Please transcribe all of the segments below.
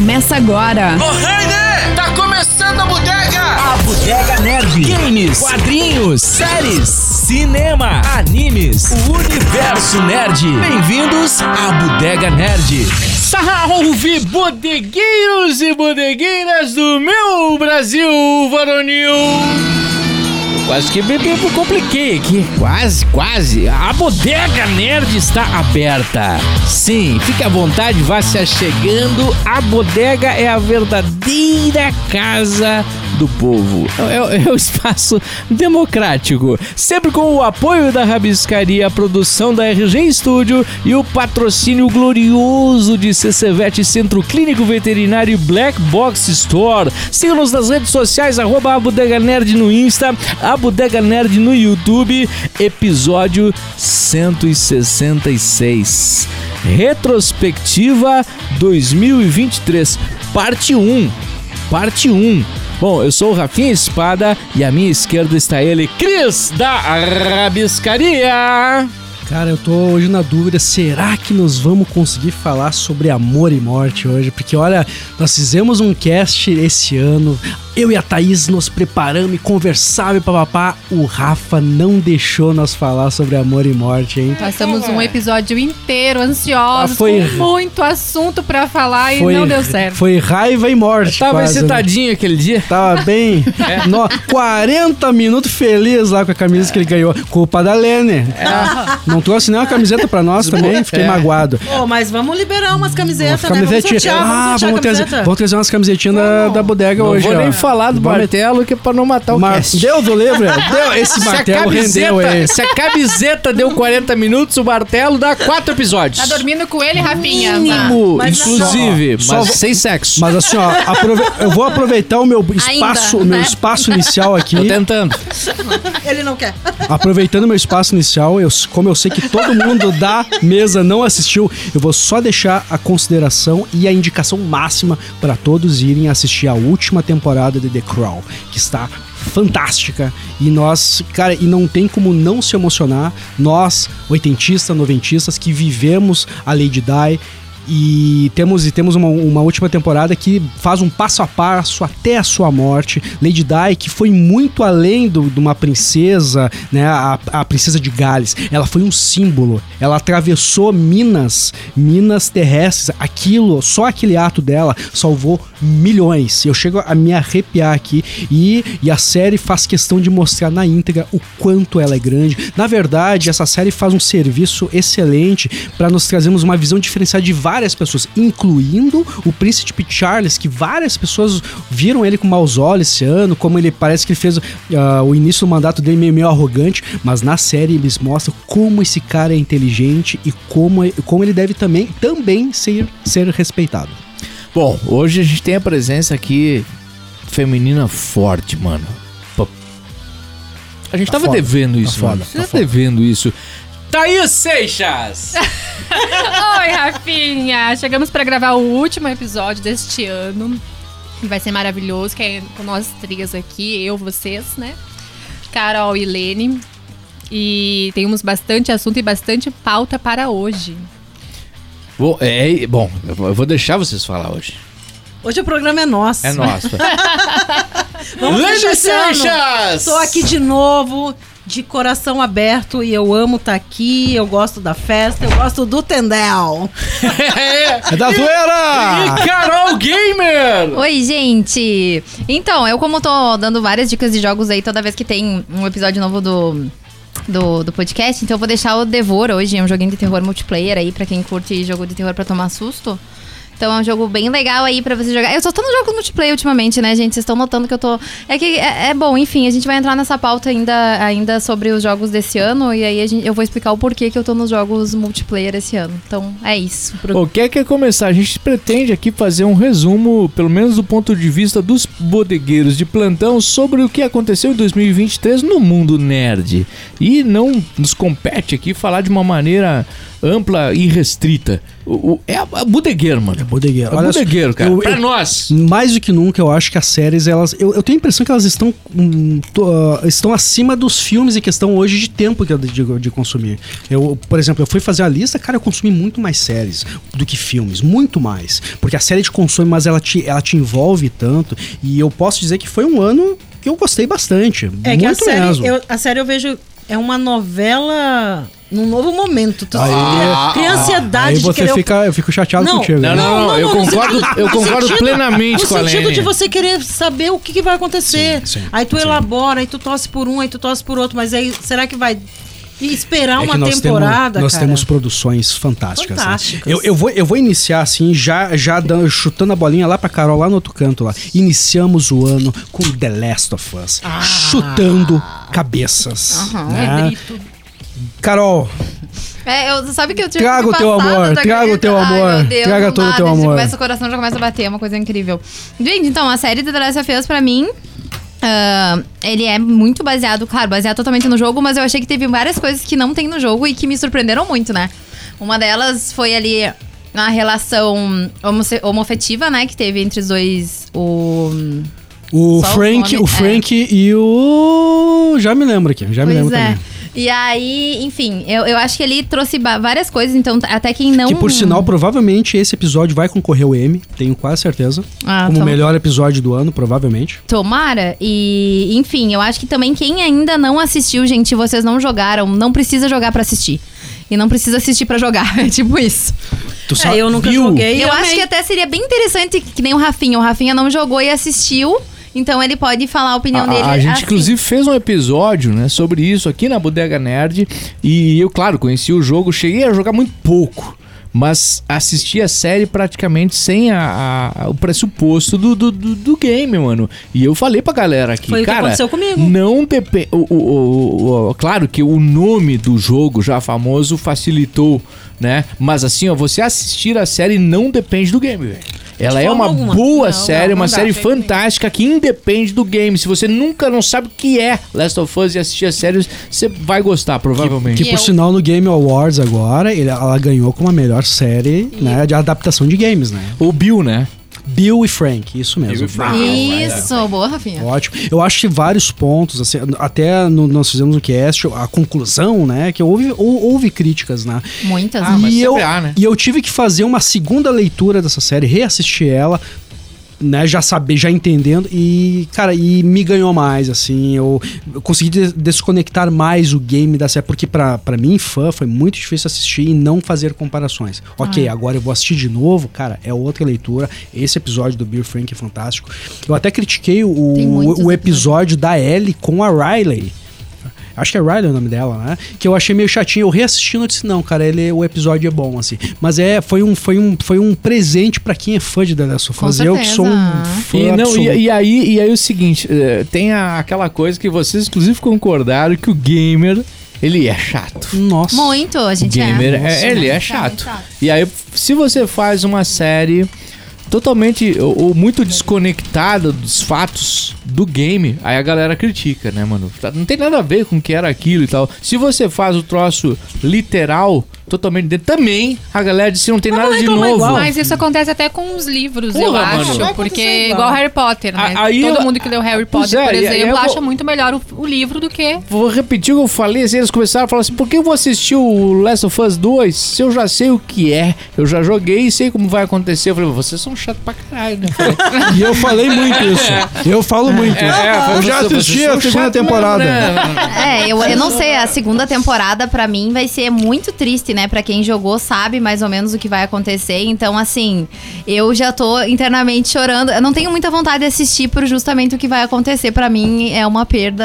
começa agora. Ô, Rainer, tá começando a bodega! A Bodega Nerd. Games, quadrinhos, séries, cinema, animes, o universo nerd. Bem-vindos à Bodega Nerd. Salve, bodegueiros e bodegueiras do meu Brasil varonil! Quase que me, me compliquei aqui. Quase, quase. A bodega nerd está aberta. Sim, fique à vontade, vá se achegando. A bodega é a verdadeira casa do povo. É, é, é o espaço democrático. Sempre com o apoio da Rabiscaria, a produção da RG Studio e o patrocínio glorioso de CCVET Centro Clínico Veterinário Black Box Store. Siga-nos nas redes sociais, arroba Nerd no Insta, a Bodega Nerd no YouTube, episódio 166. Retrospectiva 2023, parte 1. Parte 1. Bom, eu sou o Rafinha Espada e à minha esquerda está ele, Cris da Rabiscaria. Cara, eu tô hoje na dúvida, será que nós vamos conseguir falar sobre amor e morte hoje? Porque olha, nós fizemos um cast esse ano, eu e a Thaís nos preparamos e conversava e papapá. O Rafa não deixou nós falar sobre amor e morte, hein? Passamos um episódio inteiro ansiosos, Ah, foi- com muito assunto pra falar Foi- e não deu certo. Foi raiva e morte. Tava quase, né? excitadinho aquele dia. Tava bem. No, 40 minutos feliz lá com a camisa que ele ganhou. Culpa da Lene. Não trouxe nem uma camiseta pra nós também, fiquei É. magoado. Ô, mas vamos liberar umas camisetas, né? Vamos Camisetinha. sortear, Ah, vamos sortear vamos a trazer, vamos trazer umas camisetinhas da, da bodega Não hoje. vou ó. nem falar do Vamos- martelo que é pra não matar o Mar... cast. Deus do livre, deu, esse martelo rendeu esse. se a camiseta deu 40 minutos, o martelo dá 4 episódios. Tá dormindo com ele, Rafinha? Mínimo, Mas- inclusive, mas, Só- sem sexo. Mas assim, ó, aprove- eu vou aproveitar o meu espaço, meu né? espaço inicial aqui. Tô tentando. Ele não quer. Aproveitando meu espaço inicial, eu, como eu sei que todo mundo da mesa não assistiu, eu vou só deixar a consideração e a indicação máxima para todos irem assistir a última temporada de The Crown, que está fantástica. E nós, cara, e não tem como não se emocionar, nós, oitentistas, noventistas que vivemos a Lady Di e temos, e temos uma, uma última temporada que faz um passo a passo até a sua morte. Lady Di, que foi muito além do- de uma princesa, né? A, a princesa de Gales. Ela foi um símbolo. Ela atravessou minas, minas terrestres. Aquilo, só aquele ato dela salvou milhões. Eu chego a me arrepiar aqui. E, e a série faz questão de mostrar na íntegra o quanto ela é grande. Na verdade, essa série faz um serviço excelente para nós trazermos uma visão diferenciada de várias pessoas, incluindo o príncipe Charles, que várias pessoas viram ele com maus olhos esse ano, como ele parece que ele fez ah, o início do mandato dele meio, meio arrogante, mas na série eles mostram como esse cara é inteligente e como, como ele deve também, também ser, ser respeitado. Bom, hoje a gente tem a presença aqui feminina forte, mano. A gente Tá tava foda, devendo tá isso, foda, mano. tá Tá foda. devendo isso. Thaís Seixas! Oi, Rafinha! Chegamos pra gravar o último episódio deste ano. Vai ser maravilhoso, que é com nós três aqui, eu, vocês, né? Carol e Lene. E temos bastante assunto e bastante pauta para hoje. bom, é, bom, eu vou- deixar vocês falar hoje. Hoje o programa é nosso. É nosso. Vamos Lene ano. Seixas! Tô aqui de novo, de coração aberto e eu amo estar aqui. Eu gosto da festa, eu gosto do Tendel. É da zoeira! E Carol Gamer! Oi, gente! Então, eu como tô dando várias dicas de jogos aí toda vez que tem um episódio novo do, do, do podcast, então eu vou deixar o Devor hoje, é um joguinho de terror multiplayer aí, pra quem curte jogo de terror pra tomar susto. Então é um jogo bem legal aí pra você jogar. Eu só tô nos jogos multiplayer ultimamente, né, gente? Vocês estão notando que eu tô. É que é, é bom, enfim, a gente vai entrar nessa pauta ainda, ainda sobre os jogos desse ano. E aí gente- eu vou explicar o porquê que eu tô nos jogos multiplayer esse ano. Então é isso. O que é que é começar? A gente pretende aqui fazer um resumo, pelo menos do ponto de vista dos bodegueiros de plantão, sobre o que aconteceu em 2023 no mundo nerd. E não nos compete aqui falar de uma maneira ampla e restrita. O, o- é a, a bodegueiro, mano. bodegueiro. É Olha só, bodegueiro, cara. eu- pra eu- nós. Mais do que nunca, eu acho que as séries, elas. Eu, eu tenho a impressão que elas estão. to- ah, estão acima dos filmes em questão hoje de tempo que eu de, de consumir. Eu, por exemplo, eu fui fazer a lista, cara, eu consumi muito mais séries do que filmes. Muito mais. Porque a série te consome, mas ela te, ela te envolve tanto. E eu posso dizer que foi um ano que eu gostei bastante. É que a muito série, mesmo. eu, a série eu vejo é uma novela num novo momento. Tu Aí- cria, cria ansiedade Aí de você querer fica, eu fico chateado Não, contigo. Não, né? não, não, eu no concordo, sentido- eu no concordo sentido- plenamente No com a sentido Lene. de você querer saber o que, que vai acontecer. Sim, sim, aí tu sim. elabora, aí tu torce por um, aí tu torce por outro, mas aí será que vai e esperar É uma nós temporada, temos, nós cara? temos produções fantásticas. né? Fantásticas. Eu, eu, vou, eu vou iniciar assim, já, já dando, chutando a bolinha lá pra Carol, lá no outro canto lá. Iniciamos o ano com The Last of Us. Ah. Chutando cabeças. né? Carol, É, eu, sabe que eu tive Traga o teu amor, traga o teu amor, Ai, meu Deus, traga do todo o teu amor. Começa, o coração já começa a bater, é uma coisa incrível. Gente, então, a série de The Last of Us, pra mim, ah, ele é muito baseado, claro, baseado totalmente no jogo, mas eu achei que teve várias coisas que não tem no jogo e que me surpreenderam muito, né? Uma delas foi ali a relação homofetiva, né, que teve entre os dois, o... o Só o Frank, nome, o Frank e o. Já me lembro aqui, já me Pois lembro é. também. E aí, enfim, eu, eu acho que ele trouxe várias coisas, então até quem não... Que por sinal, provavelmente esse episódio vai concorrer ao M, tenho quase certeza. Ah, como o melhor episódio do ano, provavelmente. Tomara. E, enfim, eu acho que também quem ainda não assistiu, gente, vocês não jogaram, não precisa jogar pra assistir. E não precisa assistir pra jogar. É tipo isso. Tu É, eu nunca viu? joguei. Eu amei. acho que até seria bem interessante, que nem o Rafinha. O Rafinha não jogou e assistiu. Então ele pode falar a opinião A, dele. a gente, assim. inclusive, fez um episódio né, sobre isso aqui na Bodega Nerd. E eu, claro, conheci o jogo, cheguei a jogar muito pouco. Mas assisti a série praticamente sem a, a- o pressuposto do, do, do- do game, mano. E eu falei pra galera aqui, Foi o que cara. aconteceu comigo. Não depende. O, o- o- o- claro que o nome do jogo já famoso facilitou, né? Mas assim, ó, você assistir a série não depende do game, velho. Ela é uma alguma. boa Não, série, não, uma não dá, série fantástica que independe do game. Se você nunca não sabe o que é Last of Us e assistir a série, você vai gostar, provavelmente. Que por eu- sinal no Game Awards agora, ele- ela ganhou como a melhor série né, de adaptação de games, né? O Bill, né? Bill e Frank, isso mesmo. Bill e Frank. Isso, boa, Rafinha. Ótimo. Eu acho que vários pontos, assim, até no- nós fizemos o cast, a conclusão, né? Que houve, hou- houve críticas, né? Muitas. Ah, mas e, eu, há, né? e eu tive que fazer uma segunda leitura dessa série, reassistir ela, né, já saber, já entendendo e, cara, e me ganhou mais, assim, eu, eu consegui des- desconectar mais o game da série, porque pra, pra mim, fã, foi muito difícil assistir e não fazer comparações. Ok, Ah. agora eu vou assistir de novo, cara, é outra leitura, esse episódio do Bill Frank é fantástico. Eu até critiquei o, muitos o episódio da Ellie com a Riley. Acho que é Riley o nome dela, né? Que eu achei meio chatinho. Eu reassistindo, eu disse, não, cara, ele, o episódio é bom, assim. Mas é, foi um, foi um, foi um presente pra quem é fã de The Last of Us. Eu que sou um fã E, não, e, e aí, e aí o seguinte, eh, tem a- aquela coisa que vocês inclusive concordaram que o gamer, ele é chato. Nossa. Muito, a O gente gamer, é. é, ele é chato. chato. E aí, se você faz uma série totalmente ou, ou muito desconectada dos fatos do game, aí a galera critica, né, mano? Tá- Não tem nada a ver com o que era aquilo e tal. Se você faz o troço literal, totalmente dentro, também a galera diz que não tem nada de reclamar novo. igual. Mas isso acontece até com os livros, Porra, eu acho. Porque igual. igual Harry Potter, né? A- aí Todo eu- mundo que leu Harry Potter, é, por exemplo, eu vou- acha muito melhor o, o livro do que. Vou repetir o que eu falei, assim, eles começaram a falar assim, por que eu vou assistir o Last of Us 2 se eu já sei o que é, eu já joguei e sei como vai acontecer. Eu falei, vocês são chatos pra caralho, né? Falei, E eu falei muito isso. Eu falo muito isso. eu já "Vocês- assisti a segunda temporada. mesmo, né?" É, eu, eu não sei, a segunda temporada pra mim vai ser muito triste, né? Pra quem jogou sabe mais ou menos o que vai acontecer. Então, assim, eu já tô internamente chorando. Eu não tenho muita vontade de assistir por justamente o que vai acontecer. Pra mim é uma perda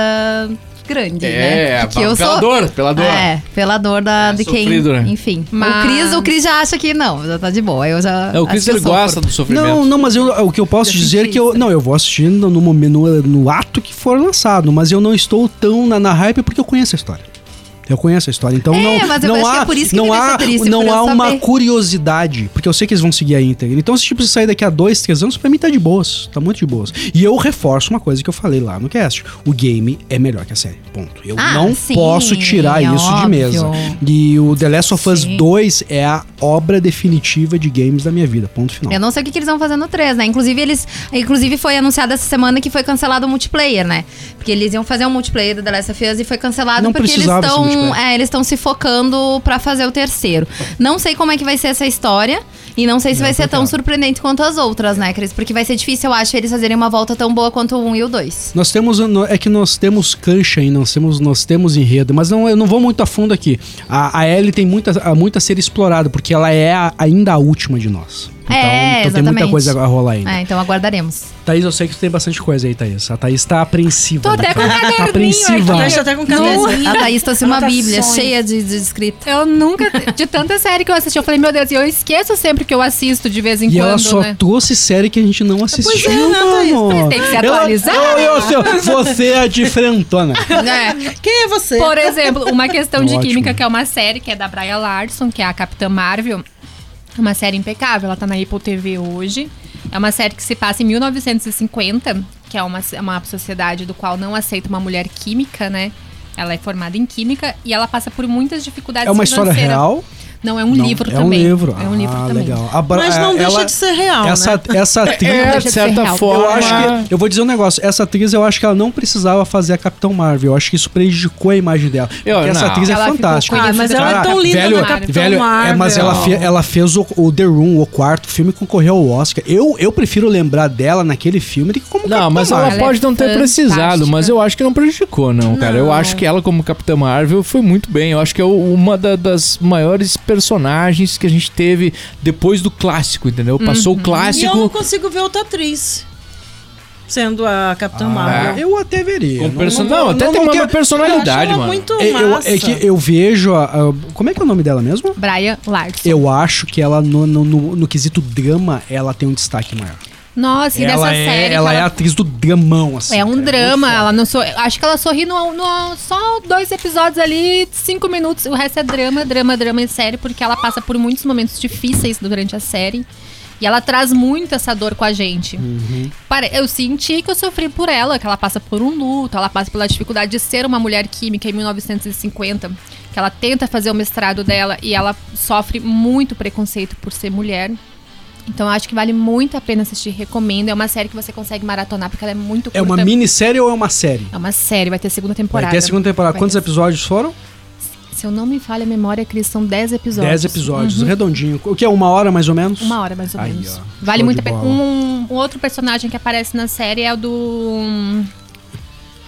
grande, É, né? Porque eu pela sou dor, pela dor. É, pela dor da, É, de quem, sofrido, né? enfim. Mas- O Cris, o Cris já acha que não, já tá de boa. Eu já É, o que eu ele gosta do sofrimento. Não, não, mas eu, o que eu posso Já dizer é que eu. Não, eu vou assistindo no, momento- no, no ato que for lançado, mas eu não estou tão na, na hype porque eu conheço a história. Eu conheço a história. Então É, não, mas eu não acho que há, é por isso que não há, não há uma saber. curiosidade, porque eu sei que eles vão seguir a íntegra. Então, se tipo se sair daqui a dois, três anos, pra mim tá de boas. Tá muito de boas. E eu reforço uma coisa que eu falei lá no cast: o game é melhor que a série. Ponto. Eu Ah, não sim, posso tirar é isso de óbvio. mesa. E o The Last of Us Sim. 2 é a obra definitiva de games da minha vida. Ponto final. Eu não sei o que, que eles vão fazer no 3, né? Inclusive, eles. Inclusive, foi anunciado essa semana que foi cancelado o multiplayer, né? Porque eles iam fazer um multiplayer do The Last of Us e foi cancelado Não porque eles desse estão. multiplayer. É, eles estão se focando pra fazer o terceiro. Não sei como é que vai ser essa história. E não sei se vai ser tão surpreendente quanto as outras, né, Cris? Porque vai ser difícil, eu acho, eles fazerem uma volta tão boa quanto o 1 e o 2. Nós temos é que nós temos cancha aí, nós temos nós temos enredo, mas não eu não vou muito a fundo aqui. A, a Ellie tem muita, muito a ser explorado porque ela é a- ainda a última de nós. Então, É, então tem muita coisa a rolar ainda. É, então aguardaremos. Thaís, eu sei que tu tem bastante coisa aí, Thaís. A Thaís tá apreensiva. Tô até com Tá apreensiva. aqui. Deixa até com caderninho. A Thaís trouxe uma bíblia cheia de, de escrita. Eu nunca, de tanta série que eu assisti, eu falei, meu Deus, e eu esqueço sempre que eu assisto de vez em E quando, ela só né? trouxe série que a gente não assistiu, é, né, Thaís? Tem que se Ela- atualizar, ô, seu- Você é a diferentona. É. Quem é você? Por exemplo, uma questão de Ótimo. química, que é uma série que é da Brian Larson, que é a Capitã Marvel. É Uma série impecável, ela tá na Apple TV hoje. É uma série que se passa em 1950, que é uma, uma sociedade do qual não aceita uma mulher química, né? Ela é formada em química e ela passa por muitas dificuldades É uma história real? Não, é um Não, livro é também. um livro. É um livro ah, também. legal. A Bra- Mas não ela- deixa de ser real, essa, né? essa atriz... É, de certa real. forma. Eu acho que. Eu vou dizer um negócio. Essa atriz, eu acho que ela não precisava fazer a Capitão Marvel. Eu acho que isso prejudicou a imagem dela. Eu- porque essa não. atriz é Ela ficou fantástica. Ah, mas ela é tão linda velho, na Capitão velho, Marvel. É, mas ela, fe- ela fez o, o The Room, o quarto filme, concorreu ao Oscar. Eu, eu prefiro lembrar dela naquele filme do que como Não, Capitão mas ela Marvel. Ela é pode não ter precisado, fantástica. mas eu acho que não prejudicou, não, cara. Eu acho que ela, como Capitã Marvel, foi muito bem. Eu acho que é uma da- das maiores personagens que a gente teve depois do clássico, entendeu? Passou o E eu não clássico. consigo ver outra atriz sendo a Capitã Ah, Marvel. eu até veria. Com Não- não- Não, até não- tem não uma quero- personalidade, eu acho ela mano. muito É, eu- massa. é que eu vejo. a- a- como é que é o nome dela mesmo? Brian Larson. Eu acho que ela, no, no, no- no quesito drama, ela tem um destaque maior. Nossa, e ela dessa é, série. que ela é a atriz do dramão, assim. É um cara, drama, ela não sou. Acho que ela sorri no, no- só dois episódios ali, cinco minutos. O resto é drama, drama, drama e série, porque ela passa por muitos momentos difíceis durante a série. E ela traz muito essa dor com a gente. Pare- Eu senti que eu sofri por ela, que ela passa por um luto, ela passa pela dificuldade de ser uma mulher química em 1950, que ela tenta fazer o mestrado dela e ela sofre muito preconceito por ser mulher. Então eu acho que vale muito a pena assistir, recomendo. É uma série que você consegue maratonar porque ela é muito curta. É uma minissérie ou é uma série? É uma série, vai ter segunda temporada. Vai ter a segunda temporada. Vai Quantos ter- episódios foram? Se eu não me falha a memória, Cris, são 10 episódios. Dez episódios, redondinho. O que é uma hora mais ou menos? Uma hora, mais ou Aí, menos. ó, Vale muito a pena. Um, um outro personagem que aparece na série é o do. hum,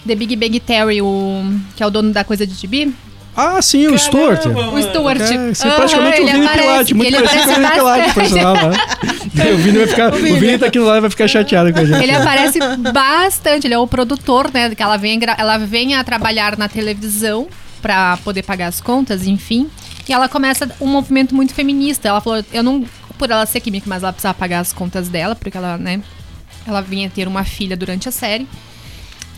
The Big Bang Theory, o, que é o dono da coisa de gibi. Ah, sim, o Stuart. O Stuart. É, você Aham, praticamente o Vini aparece- Pilate, muito ele parecido com o Vini Pilate, por sinal, né? O Vini vai ficar. O Vini tá aqui no live vai ficar chateado com a gente. Ele aparece bastante, ele é o produtor, né? Que ela vem, ela vem a trabalhar na televisão pra poder pagar as contas, enfim. E ela começa um movimento muito feminista. Ela falou, eu não. Por ela ser química, mas ela precisava pagar as contas dela, porque ela, né? Ela vinha ter uma filha durante a série.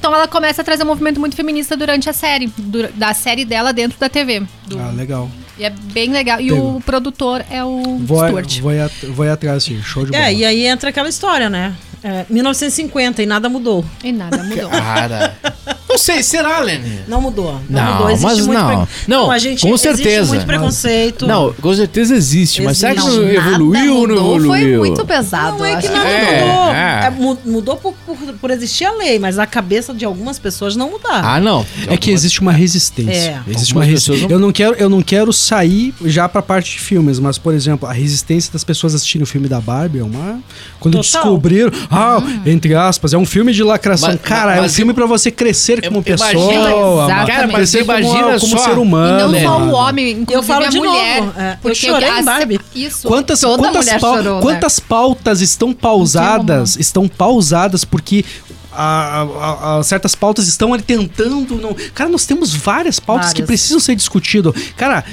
Então ela começa a trazer um movimento muito feminista durante a série, du- da série dela dentro da TV. Do- Ah, legal. E é bem legal. E o produtor é o Vou, Stuart. vou, at- vou ir atrás, sim. Show de bola. É, e aí entra aquela história, né? É, 1950 e nada mudou. E nada mudou. Cara. Não sei, será, Lenny? Não mudou. Não, Não, mudou. Existe mas muito não. pre- Não, a gente, com existe certeza. muito preconceito. Não, com certeza existe, mas será que Existe. não evoluiu ou não evoluiu? Foi muito pesado. Não é eu que nada É, mudou. é. É, mu- mudou por, por, por existir a lei, mas a cabeça de algumas pessoas não mudaram. Ah, não. É que existe uma resistência. É. Existe uma resistência. não- Eu não quero, eu não quero sair já pra parte de filmes, mas por exemplo, a resistência das pessoas assistirem o filme da Barbie é uma quando Total. descobriram, ah, entre aspas, é um filme de lacração. Mas- Cara, é um mas- filme pra você crescer como Imagina- pessoa, Exatamente. Cara, mas como, imagina como só- ser humano. E não só o homem, inclusive Eu falo a de mulher. novo, é, eu chorei em a- Barbie. Isso. Quantas, Toda quantas, mulher pau- chorou, né? quantas pautas estão pausadas? Estão pausadas porque a- a- a- certas pautas estão ali tentando. Não... Cara, nós temos várias pautas que Várias. precisam ser discutidas. Cara,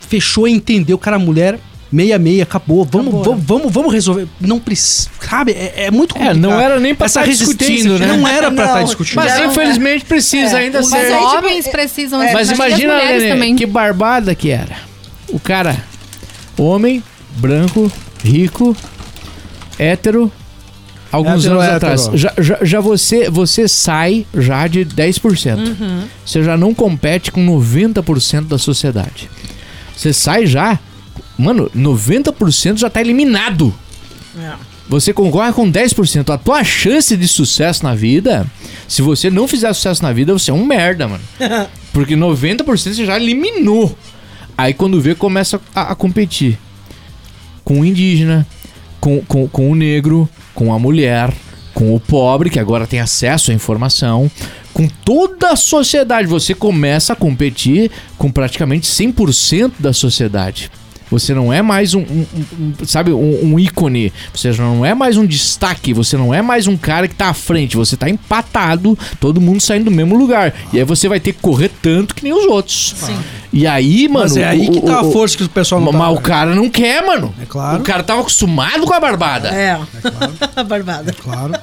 fechou e entendeu. Cara, a mulher 66, acabou. Vamos, vamos, vamos, vamos resolver. Não precisa. Sabe? É, é muito É, complicado. não era nem pra Essa tá discutindo, né? Não era pra estar Não, discutindo. Mas infelizmente precisa ainda Os ser. tipo, homens precisam é, Mas as imagina, Lene, também. que barbada que era. O cara, homem, branco, rico, hétero, alguns Hétero, anos hétero. atrás. Já, já, já você, você sai já de 10%. Uhum. Você já não compete com 90% da sociedade. Você sai já, mano, 90% já tá eliminado. É. Você concorre com 10%. A tua chance de sucesso na vida, se você não fizer sucesso na vida, você é um merda, mano. Porque 90% você já eliminou. Aí quando vê, começa a, a competir. Com o indígena, com, com, com o negro, com a mulher, com o pobre, que agora tem acesso à informação. Com toda a sociedade. Você começa a competir com praticamente 100% da sociedade. Você não é mais um, um- um- sabe, um, um ícone. Você já não é mais um destaque. Você não é mais um cara que tá à frente. Você tá empatado, todo mundo saindo do mesmo lugar. E aí você vai ter que correr tanto que nem os outros. Sim. E aí, mano. Mas é aí o- que tá a o- força que o pessoal não mas tá. o cara não quer, mano. É claro. O cara tava acostumado com a barbada. É. Barbada. Claro.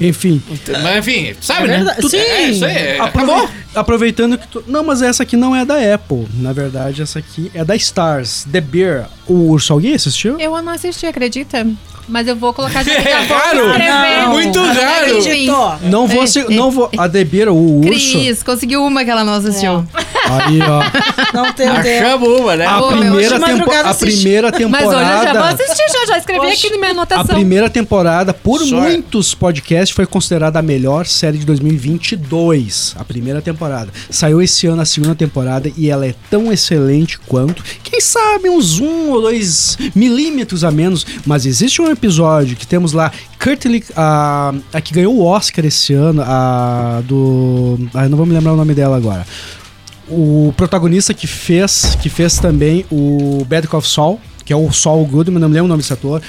Enfim, Mas enfim, sabe, É né? Tudo- É, Sim. isso aí. é, aprove- Acabou. aproveitando que tu... Não, mas essa aqui não é da Apple. Na verdade, essa aqui é da Stars. The Bear. O Urso, alguém assistiu? Eu não assisti, acredita? Mas eu vou colocar já É raro. Não. Muito raro. Não vou É, é, não vou. A The Bear, o urso. Cris, conseguiu uma que ela não assistiu. Aí, ó. Não tem tempo. Achamos uma, né? A Ô, primeira, tempo, a primeira Mas temporada. hoje eu já vou assistir, já, já escrevi Oxe. aqui na minha A anotação. primeira temporada, por Sorry. muitos podcasts, foi considerada a melhor série de 2022. A primeira temporada. Saiu esse ano a segunda temporada e ela é tão excelente quanto, quem sabe, uns um ou dois milímetros a menos. Mas existe um episódio que temos lá, Kurtlik, a, a que ganhou o Oscar esse ano, a do. Ah, não vou me lembrar o nome dela agora. O protagonista que fez, que fez também o Bad Call Saul, que é o Saul Goodman, não me lembro o nome desse ator.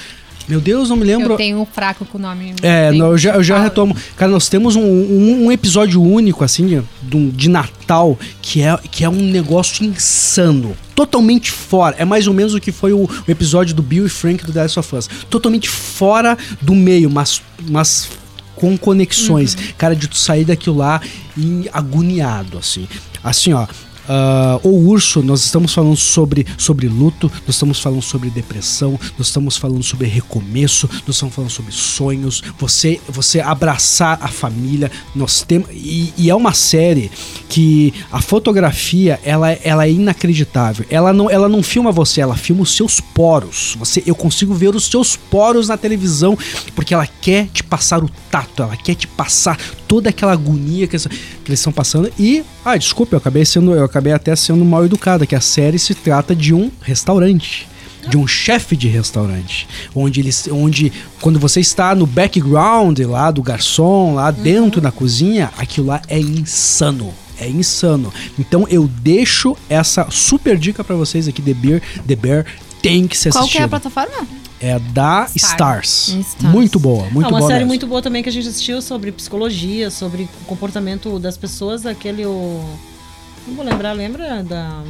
Meu Deus, não me lembro. Eu tenho um fraco com o nome. É, não, eu já, eu já retomo. Cara, nós temos um, um, um episódio único, assim, de, de Natal, que é, que é um negócio insano. Totalmente fora. É mais ou menos o que foi o, o episódio do Bill e Frank do The Last of Us. Totalmente fora do meio, mas, mas com conexões. Cara, de tu sair daquilo lá e agoniado, assim. Assim, ó. Ah, o urso, nós estamos falando sobre, sobre luto, nós estamos falando sobre depressão, nós estamos falando sobre recomeço, nós estamos falando sobre sonhos, você você abraçar a família, nós temos e, e é uma série que a fotografia ela, ela é inacreditável. Ela não ela não filma você, ela filma os seus poros. Você eu consigo ver os seus poros na televisão porque ela quer te passar o tato, ela quer te passar toda aquela agonia que, eles- que eles estão passando e ah, desculpa, eu acabei sendo eu acabei até sendo mal educado, que a série se trata de um restaurante de um chefe de restaurante, onde eles, onde quando você está no background lá do garçom, lá dentro da cozinha, aquilo lá é insano. É insano. Então eu deixo essa super dica pra vocês aqui, The Bear, The Bear tem que ser Qual que é a plataforma? É da Stars. Stars. Muito boa, muito Ah, uma boa. série mesmo. muito boa também que a gente assistiu sobre psicologia, sobre o comportamento das pessoas, aquele o. Não vou lembrar, lembra da.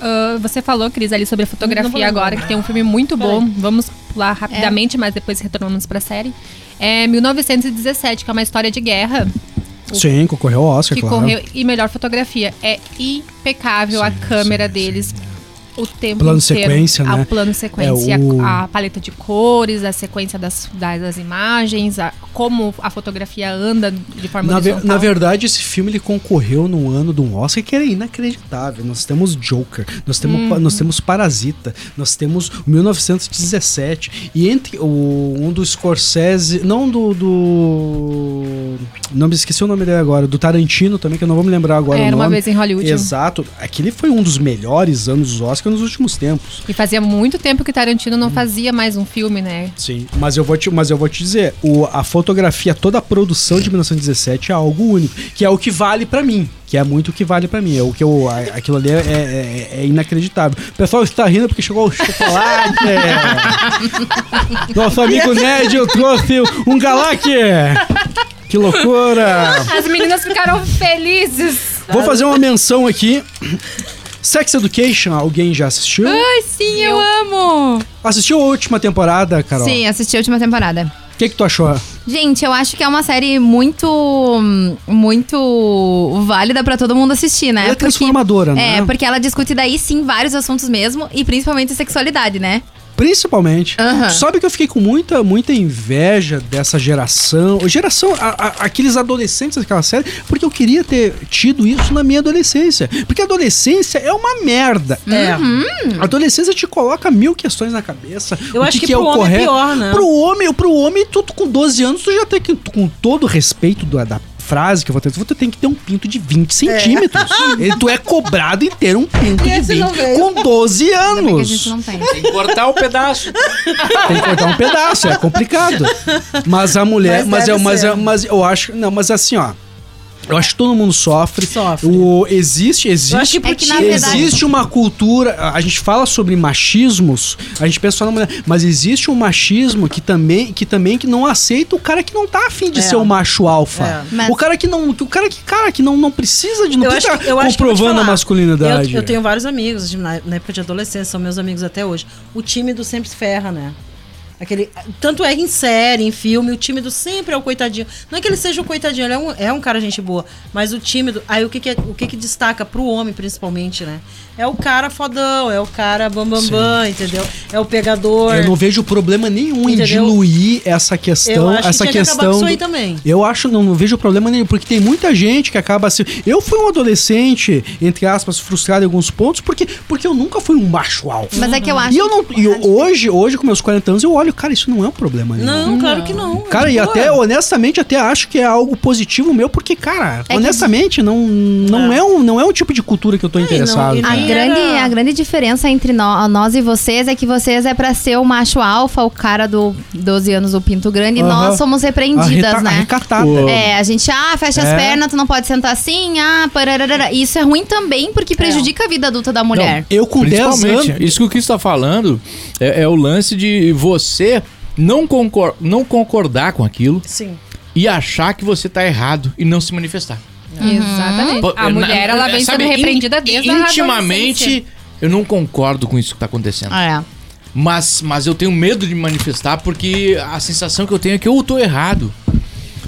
Ah, você falou, Cris, ali sobre a fotografia agora, que tem um filme muito bom. Vamos pular rapidamente, mas depois retornamos pra série. É 1917, que é uma história de guerra Sim, concorreu ao Oscar, que claro. correu. E melhor fotografia. É impecável a Sim, câmera sim, deles. O tempo Plano inteiro. sequência, Ah, né? O plano sequência, É, o- a, a paleta de cores, a sequência das, das, das imagens, a- como a fotografia anda de forma Na, ve- na verdade, esse filme ele concorreu num ano de um Oscar que era inacreditável. Nós temos Joker, nós temos, Uhum. nós temos Parasita, nós temos 1917 e entre o, um dos Scorsese, não do, do não me esqueci o nome dele agora, do Tarantino também que eu não vou me lembrar agora Era uma vez em Hollywood. Exato, aquele foi um dos melhores anos dos Oscars nos últimos tempos. E fazia muito tempo que Tarantino não fazia mais um filme, né? Sim, mas eu vou te, mas eu vou te dizer, o, a fotografia, toda a produção de 1917 é algo único, que é o que vale pra mim, que é muito o que vale pra mim, é o que eu, aquilo ali é, é- é inacreditável. O pessoal está rindo porque chegou o chocolate. Nosso amigo Ned eu trouxe um galaque. Que loucura! As meninas ficaram felizes. Vou fazer uma menção aqui. Sex Education, alguém já assistiu? Ai, sim, eu, amo! Assistiu a última temporada, Carol? Sim, assisti a última temporada. O que, que tu achou? Gente, eu acho que é uma série muito, muito válida pra todo mundo assistir, né? Ela é Porque- transformadora, né? É, porque ela discute daí sim vários assuntos mesmo, e principalmente sexualidade, né? Principalmente. Sabe que eu fiquei com muita, muita inveja dessa geração. Geração, a- a- aqueles adolescentes daquela série, porque eu queria ter tido isso na minha adolescência. Porque a adolescência é uma merda. É. A adolescência te coloca mil questões na cabeça. Eu o acho que, que é pro o homem é correto. pior, né? Pro homem, pro homem, tu com 12 anos, tu já tem que, com todo o respeito da, da frase que eu vou ter, tu tem que ter um pinto de 20 centímetros. E tu é cobrado em ter um pinto de Esse 20 não veio. com 12 Ainda bem que a anos. gente não tem. Tem que cortar o pedaço. Tem que cortar um pedaço, é complicado. Mas a mulher, Mas mas, deve eu, mas, eu, mas eu acho, não, mas assim, ó. Eu acho que todo mundo sofre. Sofre. O, existe, existe. Eu acho que pro É que, na time- verdade- Existe uma cultura, a a gente fala sobre machismos, a gente pensa só na mulher, mas existe um machismo que também que também que não aceita o cara que não tá afim de É. ser o macho alfa. É. Mas- O cara que não, que o cara que cara que não, não precisa de não Eu precisa acho que- eu acho comprovando a falar. masculinidade. Eu, eu tenho vários amigos, de- na, na época de adolescência, são meus amigos até hoje. O tímido sempre se ferra, né? Aquele, tanto é em série, em filme, o tímido sempre é o coitadinho. Não é que ele seja o coitadinho, ele é um, é um cara gente boa. Mas o tímido, aí o que, que, é- o que, que destaca pro homem, principalmente, né? É o cara fodão, é o cara bambambam, bam, bam, entendeu? É o pegador. Eu não vejo problema nenhum em Entendeu? diluir essa questão, Eu acho que essa que questão. com isso aí do- também. Eu acho, não, não vejo problema nenhum, porque tem muita gente que acaba assim. Eu fui um adolescente, entre aspas, frustrado em alguns pontos, porque, porque eu nunca fui um macho alfa. Mas é que eu acho E eu não. E eu- hoje, hoje, com meus 40 anos, eu olho, cara, isso não é um problema nenhum. Não, claro que não. Cara, É e de até, boa. honestamente, até acho que é algo positivo meu, porque, cara, É que- honestamente, não, não, é. um, não é um tipo de cultura que eu tô É, e não- interessado. e A grande, a grande diferença entre nó- nós e vocês é que vocês é pra ser o macho alfa, o cara do 12 anos, o pinto grande, e Aham. nós somos repreendidas, Arreta- né? Arrecatada. É, a gente, ah, fecha as É. pernas, tu não pode sentar assim, ah, pararara. Isso é ruim também, porque prejudica a vida adulta da mulher. Eu com 10 Principalmente, anos. isso que o Cris tá falando é, é o lance de você não, concor não concordar com aquilo Sim. e achar que você tá errado e não se manifestar. Exatamente. Pô, A na- mulher, ela vem sabe, sendo repreendida in- desde. Intimamente, eu não concordo com isso que tá acontecendo. É. Mas, mas eu tenho medo de me manifestar porque a sensação que eu tenho é que eu tô errado.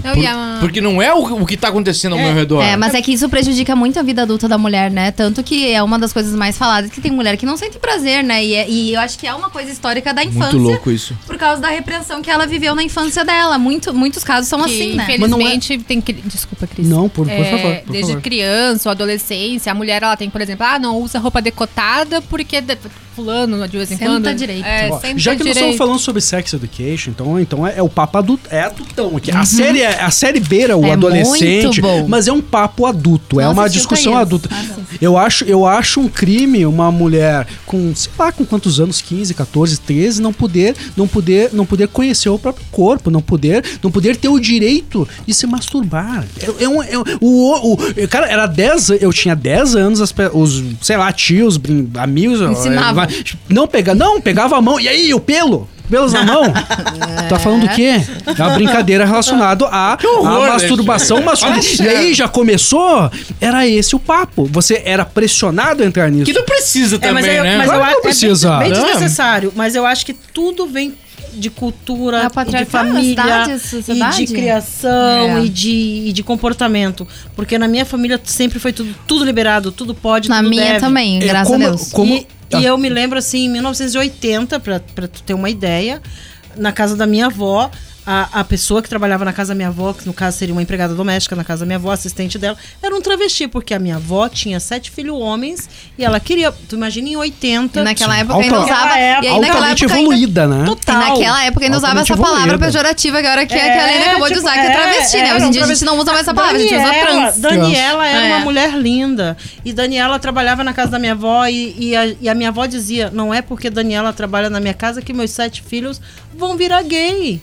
Não, Por- a- Porque não é o, o que tá acontecendo ao meu redor. É, mas é que isso prejudica muito a vida adulta da mulher, né? Tanto que é uma das coisas mais faladas que tem mulher que não sente prazer, né? E, é- e eu acho que é uma coisa histórica da infância. Muito louco isso. Por causa da repreensão que ela viveu na infância dela. Muito, muitos casos são que, assim, né? Infelizmente, tem que. Desculpa, Cris. Não, por, por É, favor. por desde favor. criança ou adolescência, a mulher ela tem, por exemplo, ah, não usa roupa decotada porque de- fulano de vez em Senta quando. direito. É, Ó, senta já que nós direito. estamos falando sobre sex education, então, então é, é o papo adulto, é adultão aqui. A, Uhum. série, é- a série beira o É adolescente, muito bom. mas é um papo adulto, é Não uma assistiu, discussão conheço. adulta. Ah. Eu acho, eu acho um crime uma mulher com, sei lá, com quantos anos, 15, 14, 13, não poder, não poder, não poder conhecer o próprio corpo, não poder, não poder ter o direito de se masturbar. É, é um, é o, o, cara, era 10, eu tinha 10 anos, as, os, sei lá, tios, amigos, Ensinavam. Não pega, não, pegava a mão. E aí, o pelo? Pelos na mão? Tá falando o quê? É uma brincadeira relacionada à, horror, à masturbação masculina. E aí já começou? Era esse o papo. Você era pressionado a entrar nisso. Que não precisa É, também, mas eu, né? mas eu Claro que acho não precisa. É bem, bem desnecessário, mas eu acho que tudo vem de cultura, É o de família cidade, e sociedade. de criação É. e, de, e de comportamento. Porque na minha família sempre foi tudo, tudo liberado, tudo pode, Na tudo minha deve. também, É, graças como- a Deus. como- E, Ah. E eu me lembro assim, em 1980, pra, pra tu ter uma ideia, na casa da minha avó, a, a pessoa que trabalhava na casa da minha avó, que no caso seria uma empregada doméstica na casa da minha avó, assistente dela, era um travesti, porque a minha avó tinha sete filhos homens e ela queria, tu imagina em 80. E naquela Sim, época ainda alta- usava. E aí naquela altamente época ainda, evoluída, né? e Total. naquela época ainda usava essa palavra evoluída. pejorativa que agora que, É, que a Helena acabou de tipo, usar, que é travesti, né? era Hoje em dia a gente travesti. não usa mais essa palavra, a gente usa Daniela- trans. Daniela era É. uma mulher linda. E Daniela trabalhava na casa da minha avó e, e, a, e a minha avó dizia: não é porque Daniela trabalha na minha casa que meus sete filhos vão virar gay.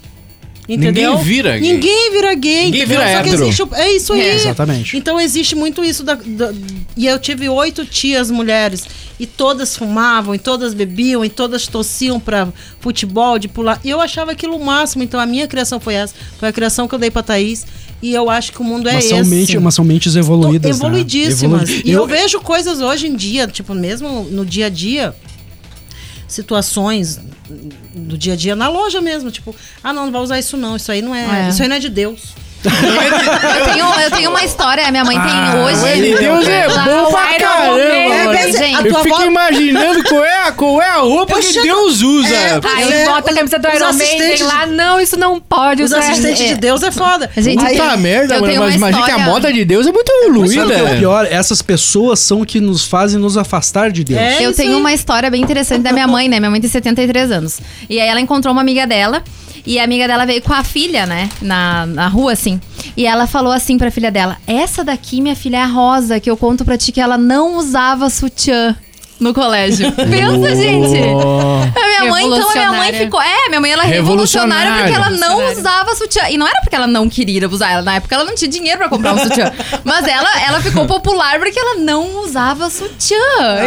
Entendeu? Ninguém vira gay. Ninguém vira gay. Ninguém entendeu? vira Só que hétero. existe É isso aí. É. Exatamente. Então existe muito isso da, da- e eu tive oito tias mulheres e todas fumavam, e todas bebiam, e todas torciam pra futebol, de pular. E eu achava aquilo o máximo. Então a minha criação foi essa, foi a criação que eu dei pra Thaís. E eu acho que o mundo é mas, esse. são mente, mas são mentes evoluídas. né? Evoluidíssimas. Evolui- E eu, vejo coisas hoje em dia, tipo, mesmo no dia a dia, situações do dia a dia na loja mesmo, tipo, ah, não, não vai usar isso não, isso aí não é, É. isso aí não é de Deus. Eu tenho, eu tenho uma história, minha mãe tem hoje. Ué, de Deus é Lá bom no pra Iron caramba, Man, mano. É, gente. a Eu tua fico avó- imaginando qual é, a- qual é a roupa Eu que chego- Deus usa. É, Aí é, bota a camisa do os Iron Maiden assistentes lá, não, isso não pode. Os isso é- assistentes é- de Deus é foda. Gente, Aí- Puta merda, eu mano. tenho Mas uma imagina que a história- moda de Deus é muito Sabe o que é o evoluída. pior? Essas pessoas são que nos fazem nos afastar de Deus. É Eu isso tenho aí. uma história bem interessante da minha mãe, né? Minha mãe tem 73 anos. E aí ela encontrou uma amiga dela. E a amiga dela veio com a filha, né? Na, na rua, assim. E ela falou assim pra filha dela: Essa daqui, minha filha, é a Rosa, que eu conto pra ti que ela não usava sutiã no colégio. Pensa, gente! A minha mãe, então, a minha mãe Revolucionária. ficou. É, minha mãe ela é revolucionária porque ela não Revolucionária. usava sutiã. E não era porque ela não queria usar, ela, na época ela não tinha dinheiro pra comprar um sutiã. Mas ela, ela ficou popular porque ela não usava sutiã.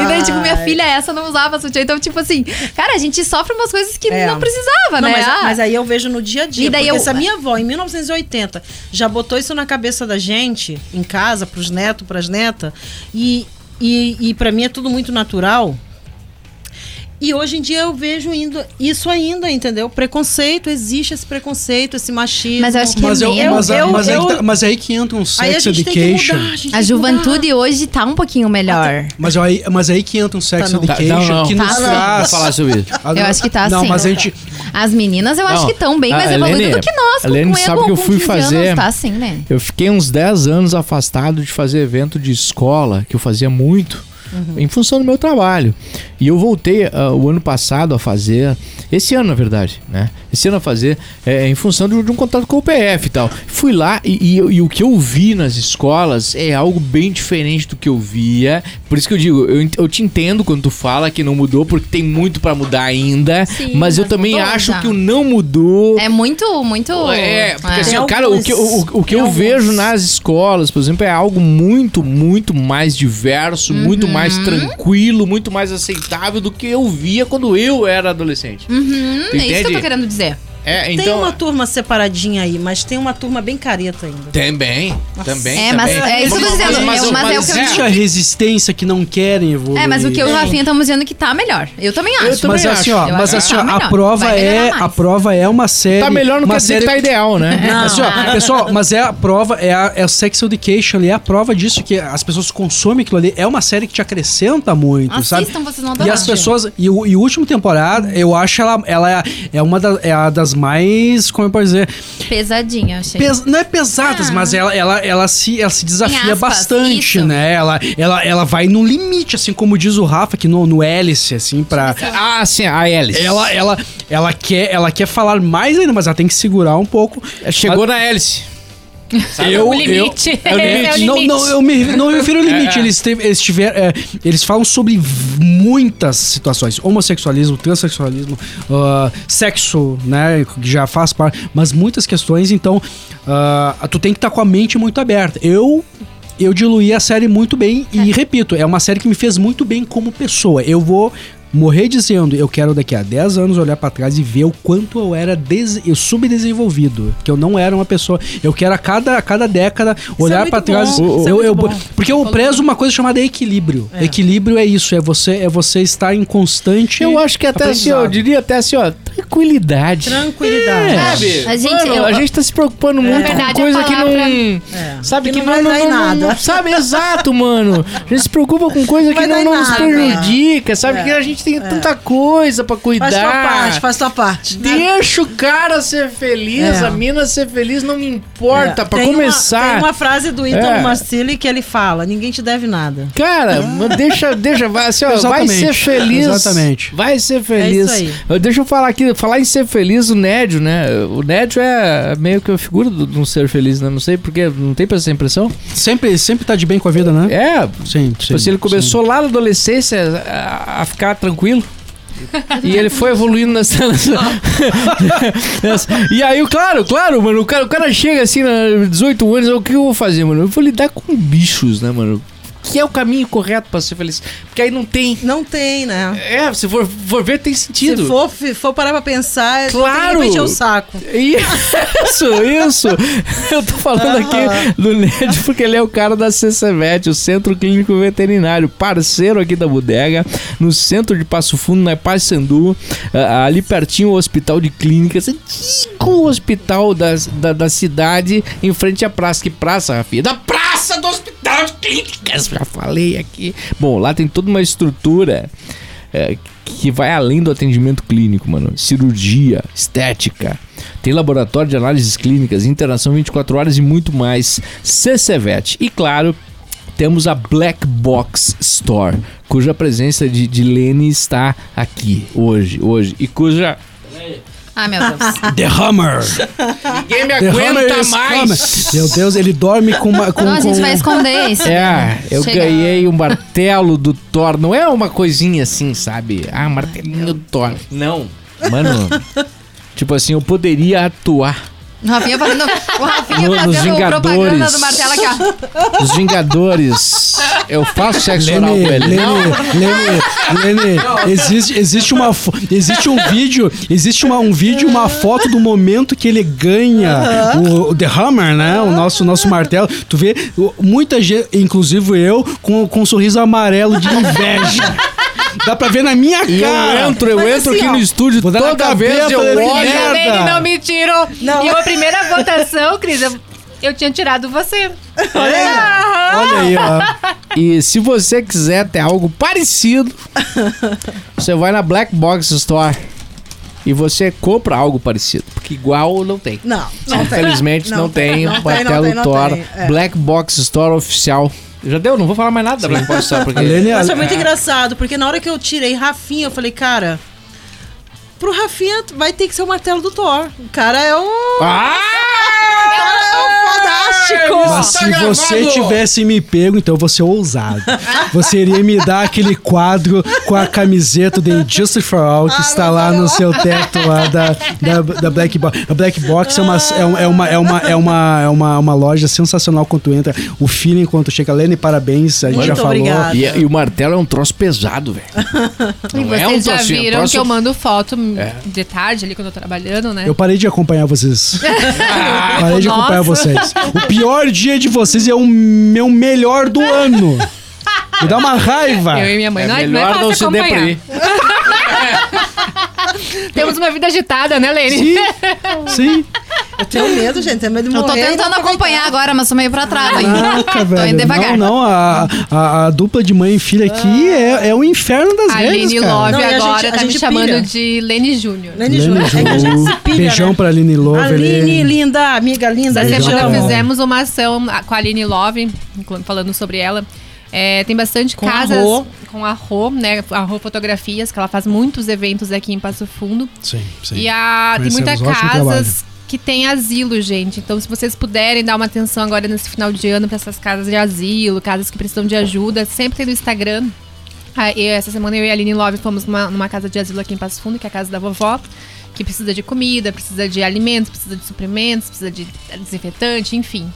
E daí, tipo, minha filha essa não usava sutiã. Então, tipo assim, cara, a gente sofre umas coisas que É. não precisava, Não, né? mas, Ah, mas aí eu vejo no dia a dia. E daí porque eu- se a minha avó, em 1980, já botou isso na cabeça da gente, em casa, pros netos, pras netas, e, e, e para mim é tudo muito natural. E hoje em dia eu vejo indo, isso ainda, entendeu? Preconceito, existe esse preconceito, esse machismo. Mas eu acho que Mas, é eu, mas, Eu- mas, aí eu- que tá- mas aí que entra um Aí a sex gente tem que education. mudar, a gente A que juventude hoje tá um pouquinho melhor. Mas aí, mas aí que entra um sex Tá, não. Tá, education não, não. que Tá, nos não. traz. Falar sobre isso. Ah, Eu acho que tá Não, assim. mas a gente. As meninas eu acho Não, que estão bem mais evoluídas do que nós. a com, sabe que eu fui 15 fazer- Anos, tá assim, né? Eu fiquei uns 10 anos afastado de fazer evento de escola, que eu fazia muito, em função do meu trabalho. E eu voltei ah, o ano passado a fazer, esse ano na verdade, né? Esse ano a fazer, é, em função de, de um contato com o PF e tal. Fui lá e, e- e o que eu vi nas escolas é algo bem diferente do que eu via. Por isso que eu digo, eu, eu te entendo quando tu fala que não mudou, porque tem muito pra mudar ainda. Sim, mas eu mas também mudou acho já. que o não mudou. É muito, muito. É, porque assim, Tem ó, cara, o que, o, alguns- o que eu alguns. vejo nas escolas, por exemplo, é algo muito, muito mais diverso, muito mais Uhum. tranquilo, muito mais aceitável do que eu via quando eu era adolescente. Uhum, é isso que eu entende? tô querendo dizer. É, Tem então. uma turma separadinha aí, mas tem uma turma bem careta ainda. Também, também. É, mas também. é isso que eu tô dizendo. Mas- mas- eu- mas é o que eu Existe a resistência que não querem evoluir. É, mas o que eu e o Rafinha estamos dizendo que tá melhor. Eu também acho. também Mas assim, ó, Eu mas assim, que ó, tá a prova Vai é a prova é uma série. Tá melhor, uma quer dizer série que tá ideal, né? Não. Assim, ó, pessoal, mas é a prova, é a, é a sex education ali, é a prova disso que as pessoas consomem aquilo ali. É uma série que te acrescenta muito, sabe? Assistam, vocês não E as pessoas. E o, e último temporada, eu acho ela, ela é, é uma da, é a das mais. Como eu posso dizer? Pesadinha, eu achei. Pes- não é pesadas, Ah. mas ela, ela, ela, se, ela se desafia aspas, bastante, isso. né? Ela, ela, ela vai no limite, assim como diz o Rafa, que no, no hélice, assim, pra. Ah, sim, a Alice. Ela, ela, ela, quer, ela quer falar mais ainda, mas ela tem que segurar um pouco. Chegou na hélice. Eu, o limite. eu- é o limite. É o Não, limite. não, eu me, não me refiro ao limite. Eles, teve- eles, tiver, é, eles falam sobre muitas situações: homossexualismo, transexualismo, ah, sexo, né? Que já faz parte, mas muitas questões. Então, ah, tu tem que estar com a mente muito aberta. Eu. Eu diluí a série muito bem e repito, é uma série que me fez muito bem como pessoa. Eu vou morrer dizendo, eu quero daqui a 10 anos olhar pra trás e ver o quanto eu era des eu subdesenvolvido, que eu não era uma pessoa. Eu quero a cada, a cada década olhar muito pra trás. bom, isso é eu, eu- bom. porque eu prezo uma coisa chamada equilíbrio. Equilíbrio é isso, é você é você estar em constante Eu acho que até assim, ó, eu diria até assim, ó, tranquilidade. Tranquilidade. Sabe? A gente- Mano, eu- a gente tá se preocupando muito verdade, com coisa que não. palavra- É. Sabe Que que, não não, vai dar em não- não- nada. não- Sabe, exato, mano. A gente se preocupa com coisa que vai não, dar em não nos nada. prejudica, sabe? É. Que a gente tem tanta coisa pra cuidar. Faz tua parte, faz tua parte. Deixa o cara ser feliz, É. a mina ser feliz, não me importa. É, Pra tem uma- começar. tem uma frase do Ítalo É. Marcilli que ele fala: ninguém te deve nada. Cara, mas deixa, deixa, vai, assim, ó, vai Exatamente. ser feliz. Exatamente. Vai ser feliz. É isso Eu- Deixa eu falar aqui, falar em ser feliz, o Nédio, né? O Nédio é meio que a figura de um ser feliz, né? Não sei porque, não tem essa impressão? Sempre, sempre tá de bem com a vida, né? É, Sim, tipo assim, ele começou lá na adolescência a, a ficar tranquilo. E ele foi evoluindo nessa, E aí, claro, claro, mano, o cara, o cara chega assim, na 18 anos, o que eu vou fazer, mano? Eu vou lidar com bichos, né, mano? Que é o caminho correto pra ser feliz. Porque aí não tem. Não tem, né? É, se for, for ver, tem sentido. Se for, for parar pra pensar, Claro. tem que o saco. Isso, isso. Eu tô falando aqui do Ned porque ele é o cara da CCVET, o Centro Clínico Veterinário, parceiro aqui da bodega, no centro de Passo Fundo, na Paz Sandu, ah, ali pertinho o Hospital de Clínicas, antigo hospital das, da, da cidade, em frente à praça. Que praça, Rafinha? Da praça do Hospital de Clínicas, já falei aqui. Bom, lá tem toda uma estrutura é, que vai além do atendimento clínico, mano. Cirurgia, estética. Tem laboratório de análises clínicas, internação 24 horas e muito mais. CCVET. E claro, temos a Black Box Store, cuja presença de, de Lene está aqui hoje, hoje. E cuja Ai, meu Deus. The Hammer. ninguém me The Hammer aguenta is mais. coming. Meu Deus, ele dorme com uma. Com, Não, a gente com- vai esconder isso. É, eu Chega. ganhei um martelo do Thor. Não é uma coisinha assim, sabe? Ah, martelinho do Thor. Não. Mano, tipo assim, eu poderia atuar O Rafinha fazendo, o Rafinha No- fazendo propaganda Vingadores. do martelo aqui, ó. Os Vingadores. Eu faço sexo oral Lene, com ele. Lene, Lene, Lene, existe, existe uma existe um vídeo, existe uma, um vídeo, uma foto do momento que ele ganha o, o The Hammer, né? O nosso, nosso martelo. Tu vê muita gente, inclusive eu, com, com um sorriso amarelo de inveja. Dá pra ver na minha cara. eu entro, eu Mas entro assim, aqui ó, no estúdio toda vez cabeça eu dele, olho. merda. Ele não me tirou. Não. E a primeira votação, Cris, eu, eu tinha tirado você. Olha aí, ó. E se você quiser ter algo parecido, você vai na Black Box Store e você compra algo parecido. Porque igual não tem. Não, não tem. Infelizmente não, tem não tem, martelo não tem, não Thor. tem, é. Black Box Store oficial. Já deu? Não vou falar mais nada da Black. Porque... Lene, Mas foi muito engraçado, porque na hora que eu tirei Rafinha, eu falei, cara, pro Rafinha vai ter que ser o martelo do Thor. O cara é um. Ah! É fodástico! Mas Tá se você gravado. tivesse me pego, então você é ousado. Você iria me dar aquele quadro com a camiseta de Justice for All que Ah, está lá no seu teto lá da, da, da Black Box. A Black Box é uma, é, é uma, é, uma, é, uma, é uma, uma loja sensacional quando tu entra. O feeling quando tu chega. Lene, parabéns. A gente Muito já falou. E, e o martelo é um troço pesado, velho. E Não é um vocês já trocinho, é um viram troço- que eu mando foto É. de tarde ali quando eu tô trabalhando, né? Eu parei de acompanhar vocês. parei de Nossa. acompanhar vocês. O pior dia de vocês é o meu melhor do ano. Me dá uma raiva. Eu e minha mãe. É não, é, não melhor é não se deprimir. Temos uma vida agitada, né, Lene? Sim, sim. Eu tenho medo, gente. Tenho medo de Eu morrer. tô e não tentando acompanhar agora, mas tô meio pra trás ainda. Caraca, Tô velho. indo devagar. Não, não, a, a, a dupla de mãe e filha aqui é, é o inferno das A redes, Aline cara. Love Não, e a agora gente- a tá me gente chamando pira. de Lene Júnior. Lene Lene Júnior. É a pilha, Beijão né? pra Aline Love. Aline, linda, amiga linda. Essa a semana fizemos uma ação com a Aline Love, falando sobre ela. É, tem bastante Com a casas Rô. com a Rô, né? A Rô Fotografias, que ela faz muitos eventos aqui em Passo Fundo. Sim, sim. E a, tem muitas casas que tem asilo, gente. Então, se vocês puderem dar uma atenção agora nesse final de ano para essas casas de asilo, casas que precisam de ajuda, sempre tem no Instagram. Ah, e essa semana eu e a Aline Love fomos numa, numa casa de asilo aqui em Passo Fundo, que é a casa da vovó, que precisa de comida, precisa de alimentos, precisa de suprimentos, precisa de desinfetante, enfim.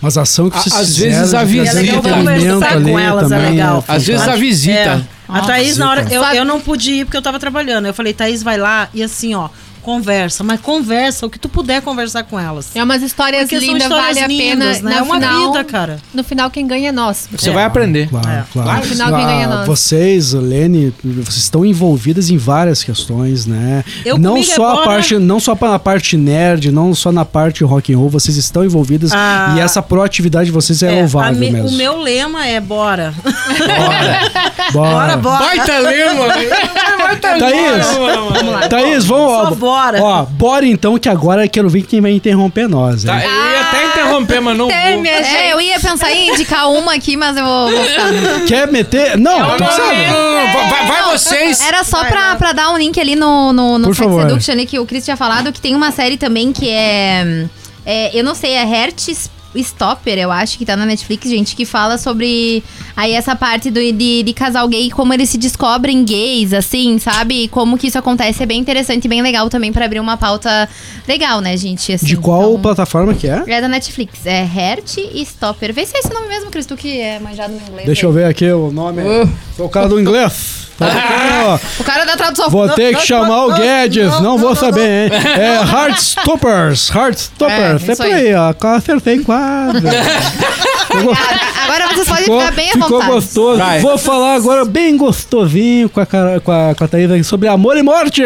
Mas a ação que A- vocês às fizeram vezes de avisa. E é trazer legal conversar com elas, é legal. Às vezes a visita. A Thaís, na hora, eu, eu não pude ir porque eu tava trabalhando. Eu falei, Thaís, vai lá e assim, ó, conversa. Mas conversa o que tu puder conversar com elas. É umas histórias Porque lindas, histórias vale a pena. lindas, né? No É uma final, vida, cara. No final, quem ganha é nós. Você vai aprender. Claro, É. claro. No final, quem ganha é Ah, nós. Vocês, Lene, vocês estão envolvidas em várias questões, né? Eu não só a parte, não só na parte nerd, não só na parte rock and roll, vocês estão envolvidas Ah. e essa proatividade de vocês é, É, louvável me- mesmo. o meu lema é bora. Bora. Bora, bora. Baita lema! Baita Thaís, Vamos lá. Thaís, vamos. Só ó, bora. Ó, bora então, que agora eu quero ver quem vai interromper nós. Tá, eu ia até interromper, mas não É, eu ia pensar em indicar uma aqui, mas eu vou, vou ficar. Quer meter? Não, tu Não, sabe. não, não, não, vai, vai vocês. Era só pra, pra dar um link ali no, no, no Por Sex favor. Seduction ali que o Chris tinha falado, que tem uma série também que é. é, eu não sei, é Hertz Stopper, eu acho que tá na Netflix, gente, que fala sobre aí essa parte do, de, de casal gay, como eles se descobrem gays, assim, sabe? E como que isso acontece. É bem interessante e bem legal também pra abrir uma pauta legal, né, gente? Assim, De qual então- plataforma que é? É da Netflix, é Hert e Stopper. Vê se é esse nome mesmo, Cris, tu que é manjado no inglês. Deixa aí. eu ver aqui o nome. Sou o cara do inglês. Tá ó. O cara da tradução. Vou Não, ter não, que chamar não, o Guedes, não, não, vou não, saber, hein? É Heartstoppers, Heartstoppers. É, É, por aí, ó. Acertei quase. Ficou- Agora vocês podem Ficou, ficar bem à ficou vontade. gostoso. Vai. Vou falar agora bem gostosinho com a, com a, com a Thaís aqui sobre amor e morte.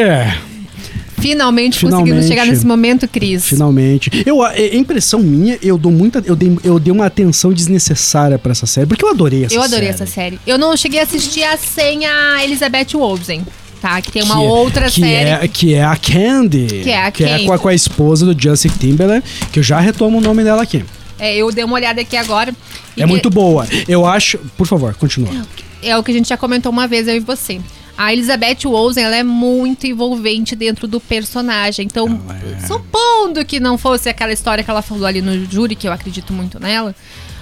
Finalmente, Finalmente. conseguimos chegar nesse momento, Cris. Finalmente. Eu, a é impressão minha, eu dou muita. Eu dei, eu dei uma atenção desnecessária pra essa série, porque eu adorei essa Eu série. adorei essa série. Eu não cheguei a assistir a sem a Elizabeth Olsen, tá? Que tem uma Que é- outra que série. É, que é a Candy. Que é a Que é com a, com a esposa do Justin Timberlake, que eu já retomo o nome dela aqui. É, eu dei uma olhada aqui agora. É que- muito boa. Eu acho. Por favor, continua. É o que a gente já comentou uma vez, eu e você. A Elizabeth Olsen, ela é muito envolvente dentro do personagem. Então, supondo que não fosse aquela história que ela falou ali no júri, que eu acredito muito nela,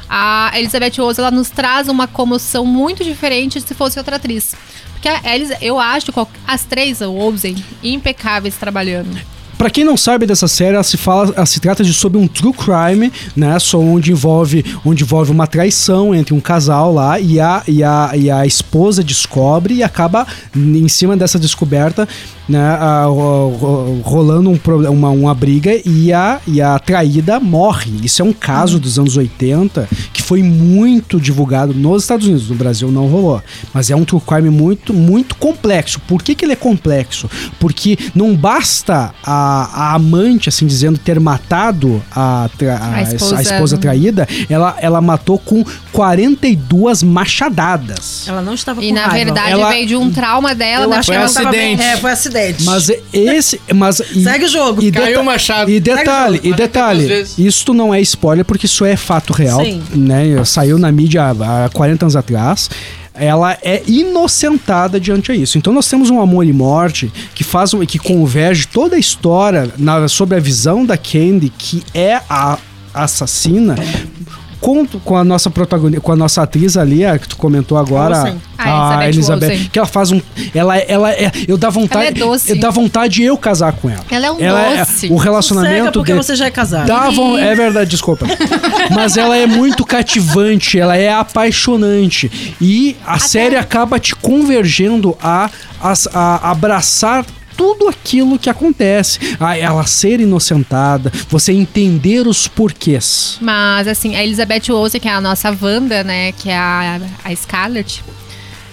a Elizabeth Olsen, ela nos traz uma comoção muito diferente se fosse outra atriz. Porque a Elis, eu acho as três, Olsen, impecáveis trabalhando. Pra quem não sabe dessa série, ela se fala, ela se trata de sobre um true crime, né? Só onde envolve, onde envolve uma traição entre um casal lá e a, e a, e a esposa descobre e acaba em cima dessa descoberta, né? a- ro- rolando um, uma, uma briga e a, e a traída morre. Isso é um caso dos anos 80 que foi muito divulgado nos Estados Unidos. No Brasil não rolou. Mas é um true crime muito, muito complexo. Por que, que ele é complexo? Porque não basta a, a amante, assim dizendo, ter matado a, tra- a, A es- a esposa- esposa traída, ela, ela matou com 42 machadadas. Ela não estava com E na raiva. verdade Ela- veio de um trauma dela, eu né? que ela ela tava bem- acidente. É, foi acidente. Mas esse. Mas, e- Segue o jogo. E Caiu deta- o machado. E detalhe, e detalhe, 42 vezes. isto não é spoiler porque isso é fato real, Sim. né? Saiu na mídia há há 40 anos atrás. Ela é inocentada diante a isso. Então nós temos um amor e morte que faz um- que converge toda a história na- sobre a visão da Candy, que é a assassina. Com, com a nossa protagonista, com a nossa atriz ali, a que tu comentou agora, Olsen. Ah, Elizabeth Olsen. que ela faz um, ela, ela é, eu dá vontade, Ela é doce. eu dá vontade de eu casar com ela. Ela é um é- doce. o Sossega relacionamento porque dele- você já é casado. É verdade, desculpa. Mas ela é muito cativante, ela é apaixonante. E a série acaba te convergendo a, a, a abraçar tudo aquilo que acontece. A, ela ser inocentada, você entender os porquês. Mas, assim, a Elizabeth Olsen, que é a nossa Wanda, né? Que é a, a Scarlett.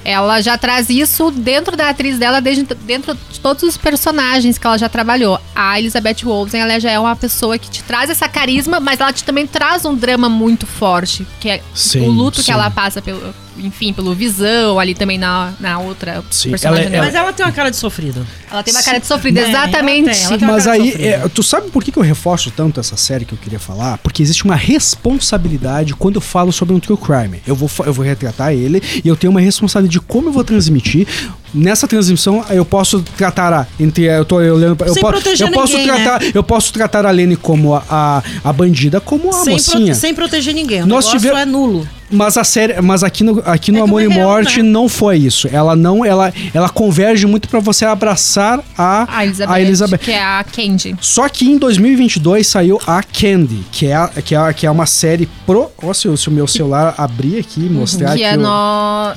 Ela já traz isso dentro da atriz dela, desde dentro de todos os personagens que ela já trabalhou. A Elizabeth Olsen, ela já é uma pessoa que te traz essa carisma, mas ela te também traz um drama muito forte. Que é Sim, o luto sim. que ela passa pelo, enfim, pelo visão, ali também na, na outra Sim, personagem ela é- dela. Mas ela tem uma cara de sofrida. Ela tem uma cara de sofrida, Né, ela exatamente. tem, ela tem Mas aí, é, tu sabe por que, que eu reforço tanto essa série que eu queria falar? Porque existe uma responsabilidade quando eu falo sobre um true crime. Eu vou, eu vou retratar ele e eu tenho uma responsabilidade de como eu vou transmitir. Nessa transmissão, eu posso tratar a. Entre, eu tô eu olhando. Eu, Sem po- proteger eu posso ninguém, né? tratar, eu posso tratar a Lene como a, a, a bandida, como a sem, mocinha. prote- sem proteger ninguém. O Nós negócio tive- é nulo. Mas a série, mas aqui no, aqui no É Amor e real, Morte né? não foi isso. Ela não, ela, ela converge muito pra você abraçar a, A Elizabeth, a Elizabeth. que é a Candy. Só que em 2022 saiu a Candy, que é, a- que é, a- que é uma série pro. Ó, se, o- se o meu celular abrir aqui e mostrar Que aqui. é no...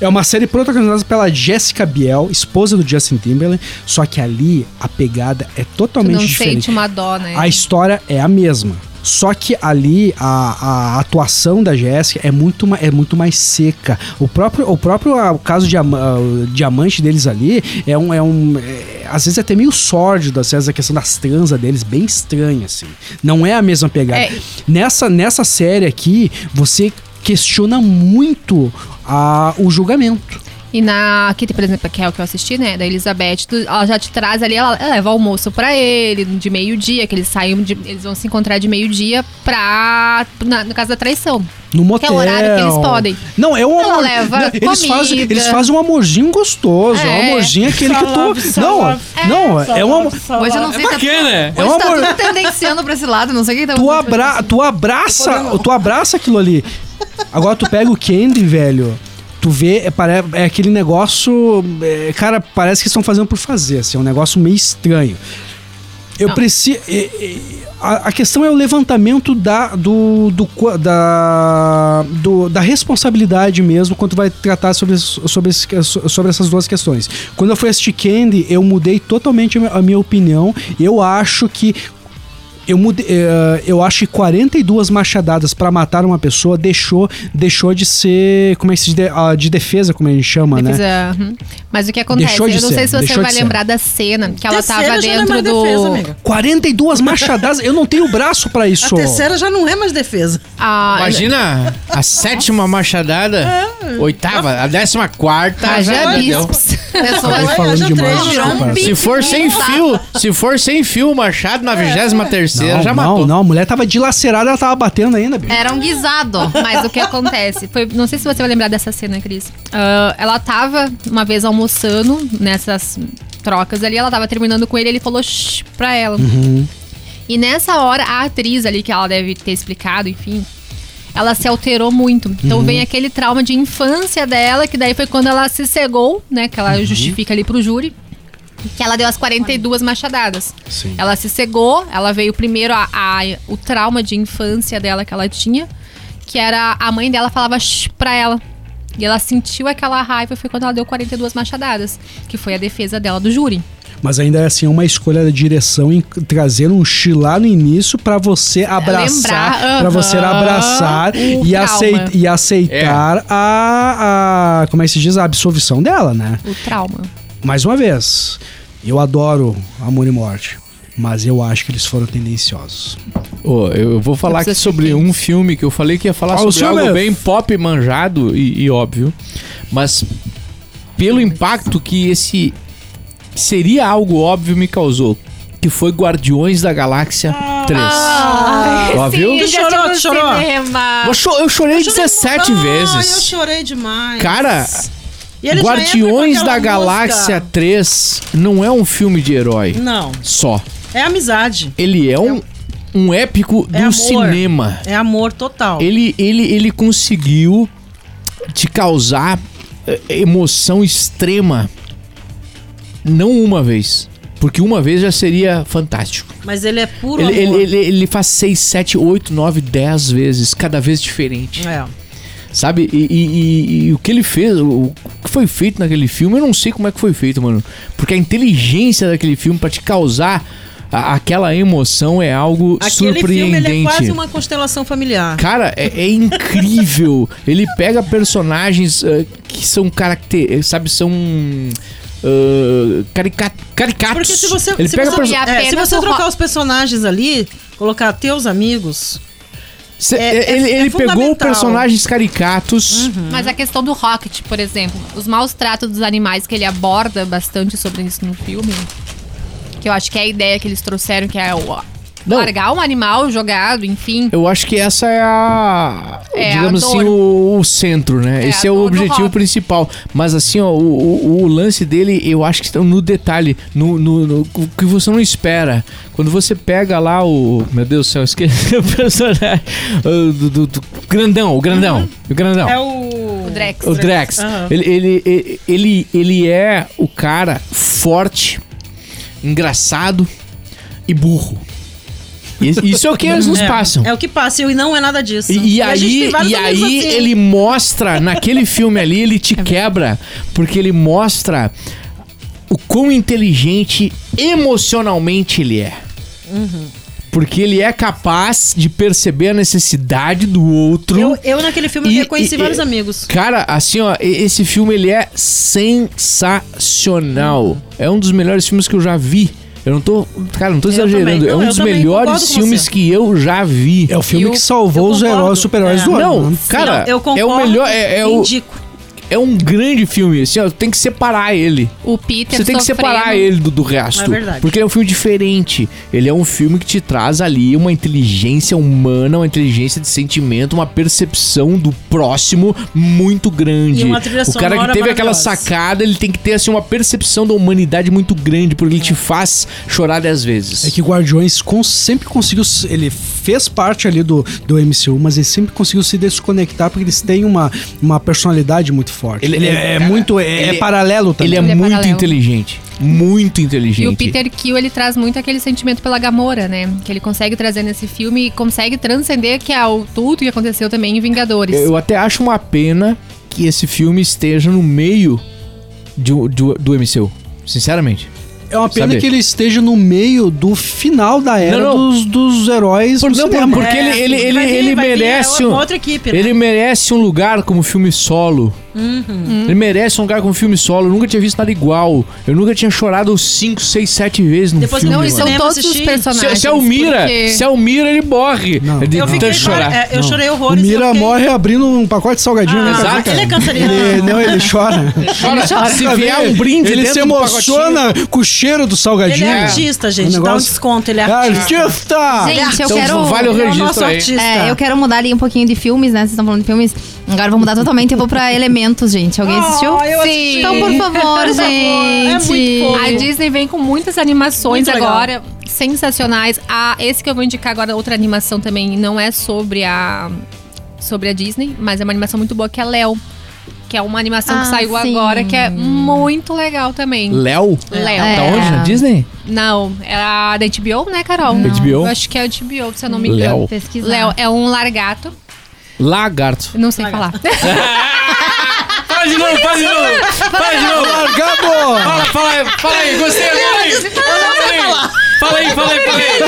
é uma série protagonizada pela Jessica Biel, esposa do Justin Timberlake. Só que ali a pegada é Tu totalmente não diferente. sente uma dó, né? A história é a mesma. Só que ali a, a atuação da Jéssica é muito, é muito mais seca. O próprio, o próprio ah, o caso de ah, o diamante deles ali é um. É um é, às vezes é até meio sórdido, às vezes a questão das transas deles, bem estranha, assim. Não é a mesma pegada. É. Nessa, nessa série aqui, você questiona muito a, o julgamento. E na. Que, por exemplo, que é o que eu assisti, né? Da Elizabeth, tu- ela já te traz ali, ela, ela leva almoço pra ele, de meio-dia, que eles saem, de- eles vão se encontrar de meio-dia pra. Na, no caso da traição. No motel. Que é o horário que eles podem. Não, é um Ela amor. leva não, eles, fazem, eles fazem um amorzinho gostoso. É. um É. amorzinho aquele que tu. Não, não, é um amor. Hoje eu não sei se Bacana, né? É um tá amor. tudo tendenciando pra esse lado, não sei quem tá Tu, abra, tu abraça, tu abraça aquilo ali. Agora tu pega o Candy, velho. Tu vê, é, é aquele negócio. é, cara, parece que estão fazendo por fazer. Assim, é um negócio meio estranho. Eu preciso. A, a questão é o levantamento da, do, do, da, do- da responsabilidade mesmo quando vai tratar sobre, sobre, sobre essas duas questões. Quando eu fui assistir Candy, eu mudei totalmente a minha opinião. Eu acho que eu mudei, eh, eu acho que 42 machadadas pra matar uma pessoa deixou, deixou de ser, como é que se diz, Ah, de defesa, como a gente chama, né? Defesa, uhum. Mas o que acontece? Deixou de eu não ser, sei se você vai de ser. lembrar da cena que ela Terceira tava já não é dentro mais do. defesa, amiga. 42 machadadas, eu não tenho braço pra A isso. terceira já não é mais defesa. Ah, Imagina a sétima machadada, oitava, a décima quarta. Haja já deu. Pessoas Olha, falando demais, desculpa. Se for sem fio, se for sem fio, o machado na vigésima terceira Não, já não, matou. não, a mulher tava dilacerada, ela tava batendo ainda, bicho. Era um guisado. Mas o que acontece? Foi, não sei se você vai lembrar dessa cena, Cris. Ah, ela tava uma vez almoçando nessas trocas ali, ela tava terminando com ele, ele falou shh pra ela. E nessa hora, a atriz ali, que ela deve ter explicado, enfim, ela se alterou muito. Então vem aquele trauma de infância dela, que daí foi quando ela se cegou, né? Que ela justifica ali pro júri. Que ela deu as 42 machadadas. Sim. Ela se cegou, ela veio primeiro a, a- o trauma de infância dela que ela tinha, que era a mãe dela falava shh pra ela. E ela sentiu aquela raiva, foi quando ela deu 42 machadadas, que foi a defesa dela do júri. Mas ainda é assim, é uma escolha da direção em trazer um chi lá no início pra você abraçar, Lembrar, pra você aham, abraçar o e, aceit- e aceitar a, a, como é que se diz, a absolvição dela, né? O trauma. Mais uma vez, eu adoro Amor e Morte, mas eu acho que eles foram tendenciosos. Ô, eu vou falar aqui sobre um filme que eu falei que ia falar Qual o sobre algo bem pop manjado e, e óbvio, mas pelo impacto que esse seria algo óbvio me causou, que foi Guardiões da Galáxia 3. Ó, viu? Tu chorou, tu chorou? Eu, cho- eu chorei 17 Ai, eu vezes. chorei demais. Cara, E ele já entra com Guardiões da Galáxia música. 3 não é um filme de herói Não, só. é amizade. Ele é um, um épico do É amor. cinema. É amor total. Ele, ele, ele conseguiu te causar eh, emoção extrema. Não uma vez. Porque uma vez já seria fantástico. Mas ele é puro Ele, ele, amor. ele, ele faz 6, 7, 8, 9, 10 vezes, cada vez diferente. É. Sabe? E, e- e- e o que ele fez, o, que foi feito naquele filme, eu não sei como é que foi feito, mano. Porque a inteligência daquele filme pra te causar a- aquela emoção é algo Aquele surpreendente. filme ele é quase uma constelação familiar. Cara, é, é incrível. Ele pega personagens eh, que são caracter, sabe, são ah, carica- caricatos. Porque se você, ele se pega você, é, se você trocar ro- os personagens ali, colocar teus amigos, Cê- é- é- ele é ele pegou fundamental. personagens caricatos. Mas a questão do Rocket, por exemplo, os maus tratos dos animais que ele aborda bastante sobre isso no filme, que eu acho que é a ideia que eles trouxeram, que é o Não. largar um animal jogado, enfim. Eu acho que essa é a. É, digamos a assim, o, o centro, né? É, Esse é o objetivo principal. Mas assim, ó, o, o, o lance dele, eu acho que está no detalhe, no, no, no- o que você não espera. Quando você pega lá o. Meu Deus do céu, esqueci o personagem. o Do, do- do- grandão, o grandão. O grandão. é o. O Drex. O Drex. Aham. Ele, ele, ele, ele, ele é o cara forte, engraçado e burro. Isso é o que eles nos é, passam. É o que passa, e não é nada disso. E, e aí, e aí assim. ele mostra, naquele filme ali, ele te quebra, porque ele mostra o quão inteligente emocionalmente ele é. Uhum. Porque ele é capaz de perceber a necessidade do outro. Eu, eu naquele filme E- reconheci e- vários e- amigos. Cara, assim, ó, esse filme ele é sensacional. É um dos melhores filmes que eu já vi. Eu não tô, cara, não tô exagerando. É Não, um eu dos melhores concordo filmes que eu já vi. É o filme Eu- que salvou os concordo. heróis super-heróis É. do ano. Não, cara, Não, eu é o concordo melhor, é, é o, indico. É um grande filme, assim, ó, tem que separar ele. O Peter Você tem que sofrendo. separar ele do, do resto. É verdade. Porque é um filme diferente. Ele é um filme que te traz ali uma inteligência humana, uma inteligência de sentimento, uma percepção do próximo muito grande. E uma trilha o cara que teve aquela sacada, ele tem que ter assim uma percepção da humanidade muito grande, porque ele te faz chorar dez vezes. É que Guardiões sempre conseguiu. se- Ele fez parte ali do, do MCU, mas ele sempre conseguiu se desconectar porque eles têm uma, uma personalidade muito forte. Ele- Ele, ele- é, cara, muito. É, ele- é paralelo também. Ele é Ele é muito paralelo. inteligente. Muito inteligente. E o Peter Kill, ele traz muito aquele sentimento pela Gamora, né? Que ele consegue trazer nesse filme e consegue transcender que é o tudo que aconteceu também em Vingadores. Eu até acho uma pena que esse filme esteja no meio de, um- do, do MCU. Sinceramente. É uma pena Sabe? que ele esteja no meio do final da era Não, não. Dos, dos heróis Por- não, cinema. porque ele, ele, ele, vai vir- ele vai vir, merece é um, outra equipe, né? ele merece um lugar como filme solo. Uhum. Ele merece um lugar como filme solo. Eu nunca tinha visto nada igual. Eu nunca tinha chorado 5, 6, 7 vezes num Depois filme. Não, e são todos os personagens. Se, se é o Mira, porque- se é o Mira, ele morre. Não. de Eu fiquei chorar. é, eu Não. chorei O horrores. Mira eu fiquei- morre abrindo um pacote de salgadinho, né? Ah, Exato. Ele é canceriano. Ele, não, ele chora. Chora, Se vier um brinde Ele se emociona com o cheiro do Ele salgadinho. é artista, gente. Um Dá um negócio- desconto, ele é artista. Artista! Gente, eu Então quero. vale o Ele é o registro aí. É, eu quero mudar ali um pouquinho de filmes, né? Vocês estão falando de filmes. Agora eu vou mudar totalmente. Eu vou pra Elementos, gente. Alguém assistiu? Ah, eu assisti. Então, por favor, Por favor, gente. é. A Disney vem com muitas animações Muito legal. agora, sensacionais. A, esse que eu vou indicar agora, outra animação também, não é sobre a, sobre a Disney, mas é uma animação muito boa, que é Léo. Que é uma animação Ah, que saiu sim. agora, que é muito legal também. Léo? Léo. É. Tá onde? Na Disney? Não, é a da HBO, né, Carol? Não. HBO? Eu acho que é a HBO, se eu não me engano. Léo. Léo é um largato. Lagarto. Não sei falar. Fala de novo, fala de novo. Fala de novo. Largado! Fala, fala aí, fala aí, gostei, fala aí. Fala aí, fala aí, fala aí.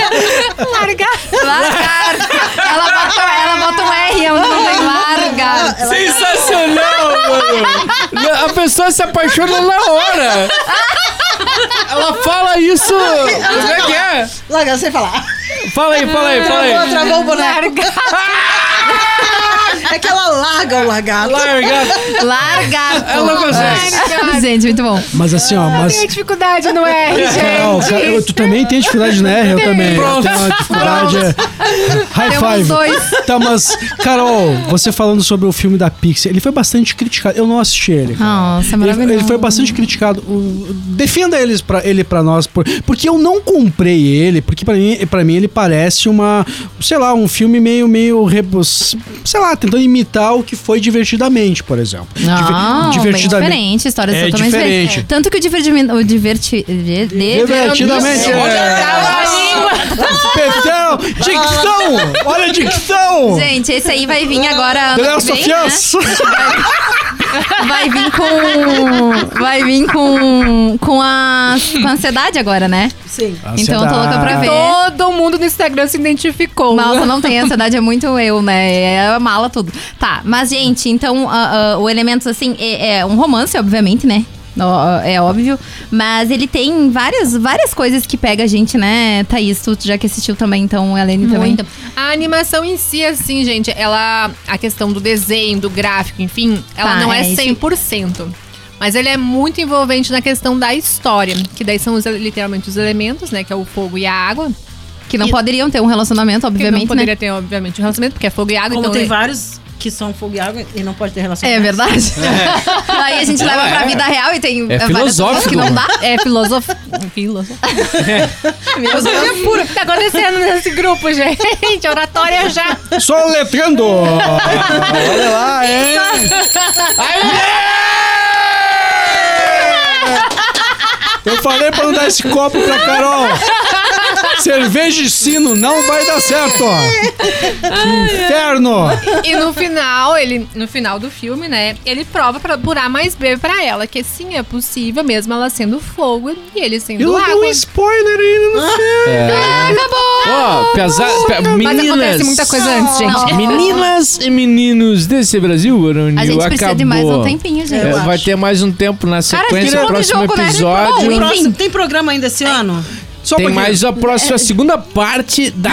largato. Largar. ela, bota, ela bota um R onde não tem largar. Sensacional, mano! A pessoa se apaixona na hora! Ela fala isso! Como é que é? Larga, sem falar. Fala aí, fala aí, fala aí. Travou, travou o boneco. É que ela larga o lagarto. Larga. Largar. Ela consegue. Gente, muito bom. Mas assim, ó, mas. Tem dificuldade no R, Carol, gente. cara, tu também tem dificuldade na R? Eu também. Eu tenho uma dificuldade. é, High Temos five. dois. Tá, mas, Carol, você falando sobre o filme da Pixar, ele foi bastante criticado. Eu não assisti ele. cara. Nossa, Ele, maravilhoso. ele foi bastante criticado. Defenda eles pra, ele pra nós. por- porque eu não comprei ele, porque pra mim, pra mim ele parece uma. Sei lá, um filme meio, meio. rebus- Sei lá, tentando imitar o que foi divertidamente, por exemplo. Não, Diver- bem diferente, histórias É totalmente diferente. diferentes. Tanto que o divertimento. O diverti. Divertidamente. Perdão! Dicção! Olha a dicção! Gente, esse aí vai vir agora. Ano que vem, né? Vai vir com. Vai vir com. Com a, com a ansiedade agora, né? Sim. Então eu tô louca pra ver. Todo mundo no Instagram se identificou. Nossa, não tem ansiedade, é muito eu, né? É a mala tudo. Tá, mas, gente, então ah, ah, o Elementos, assim, é, é um romance, obviamente, né? É óbvio, mas ele tem várias, várias coisas que pega a gente, né, Thaís? Tu já que assistiu também, então, a Helene também. Muito. A animação em si, assim, gente, ela. A questão do desenho, do gráfico, enfim, ela Tá, não é é isso. 100%. Mas ele é muito envolvente na questão da história, que daí são os, literalmente os elementos, né? Que é o fogo e a água. Que não E- poderiam ter um relacionamento, Que obviamente, não poderia né? ter, obviamente, um relacionamento, porque é fogo e água, Como então. tem é- vários que são fogo e água e não pode ter relação É com verdade. Aí a gente leva pra é. vida real e tem É filosófico, que não dá. É filosofia. filosofia. filosofia pura. O que tá acontecendo nesse grupo, gente? Oratória já. Só letrando! Olha lá, hein? Eu falei pra não dar esse copo pra Carol. Cerveja de sino não vai dar certo. Que inferno. E no final, ele, no final do filme, né, ele prova pra, por A mais B pra ela que sim, é possível, mesmo ela sendo fogo e ele sendo Eu dou um água. spoiler ainda no filme. Ó, pesa- pe- Mas meninas. acontece muita coisa antes, gente. Meninas e meninos desse Brasil, Baroni, A gente acabou. precisa de mais um tempinho, gente. É, vai acho. ter mais um tempo na Cara, sequência, que próximo jogo, né? episódio. Bom, enfim. Próximo, tem programa ainda esse ano? Só Tem mais a próxima, a segunda parte da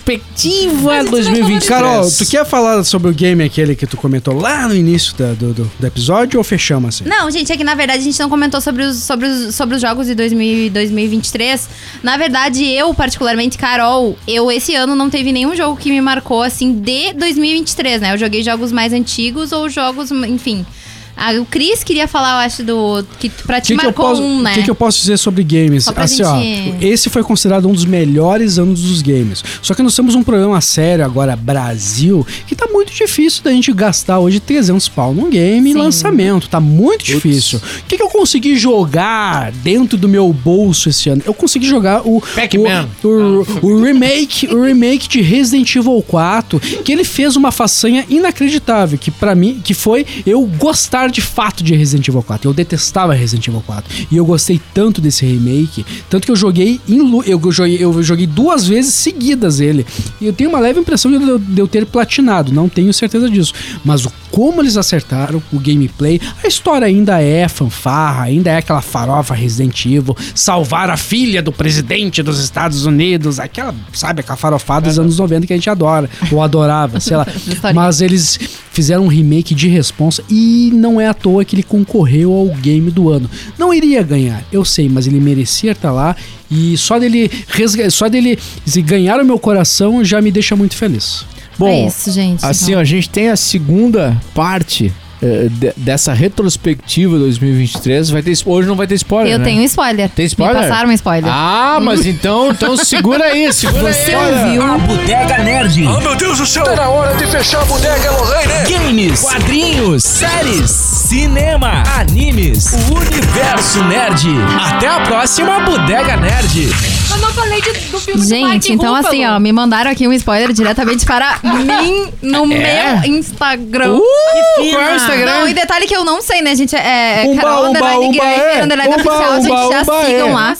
retrospectiva 2023. Carol, tu quer falar sobre o game aquele que tu comentou lá no início da- do, do, do episódio ou fechamos assim? Não, gente, é que na verdade a gente não comentou sobre os, sobre os, sobre os jogos de 2000, 2023. Na verdade, eu, particularmente, Carol, eu esse ano não teve nenhum jogo que me marcou assim de 2023, né? Eu joguei jogos mais antigos ou jogos, enfim. Ah, o Cris queria falar, eu acho, do. Que pra ti que, que, eu marcou posso, um, né? que, que eu posso dizer sobre games? Só pra Assim, gente- ó, esse foi considerado um dos melhores anos dos games. Só que nós temos um problema sério agora, Brasil, que tá muito difícil da gente gastar hoje 300 pau num game e lançamento. Tá muito difícil. O que, que eu consegui jogar dentro do meu bolso esse ano? Eu consegui jogar o. Pac-Man. O, o, o remake, o remake de Resident Evil 4, que ele fez uma façanha inacreditável, que pra mim, que foi eu gostar de fato de Resident Evil 4. Eu detestava Resident Evil 4 e eu gostei tanto desse remake, tanto que eu joguei em lu- eu joguei, eu joguei duas vezes seguidas ele. E eu tenho uma leve impressão de eu, de eu ter platinado, não tenho certeza disso, mas o como eles acertaram o gameplay, a história ainda é fanfarra, ainda é aquela farofa Resident Evil, salvar a filha do presidente dos Estados Unidos, aquela, sabe, aquela farofada dos anos 90 que a gente adora, ou adorava, sei lá. Mas eles fizeram um remake de responsa e não é à toa que ele concorreu ao game do ano. Não iria ganhar, eu sei, mas ele merecia estar lá e só dele, só dele se ganhar o meu coração já me deixa muito feliz. Bom, é isso, gente. Assim, ó, a gente tem a segunda parte de- dessa retrospectiva 2023. Vai ter, hoje não vai ter spoiler, eu né? tenho spoiler. Tem spoiler? Me passaram um spoiler. Ah, mas então, então segura aí, segura Você aí. ouviu? A Bodega Nerd. Oh, meu Deus do céu! Tá na hora de fechar a bodega, Lorraine! Games, quadrinhos, séries, cinema, animes, o universo nerd. Até a próxima Bodega Nerd. Eu não falei de- do filme do Gente, Mark então Ruffalo. assim, ó, me mandaram aqui um spoiler diretamente para mim no É? meu Instagram. Uh, qual é o Instagram? Não, e detalhe que eu não sei, né, gente? É Umba, Carol umba, Underline umba, é. Underline Umba, Oficial, gente, umba, já umba, sigam é. lá.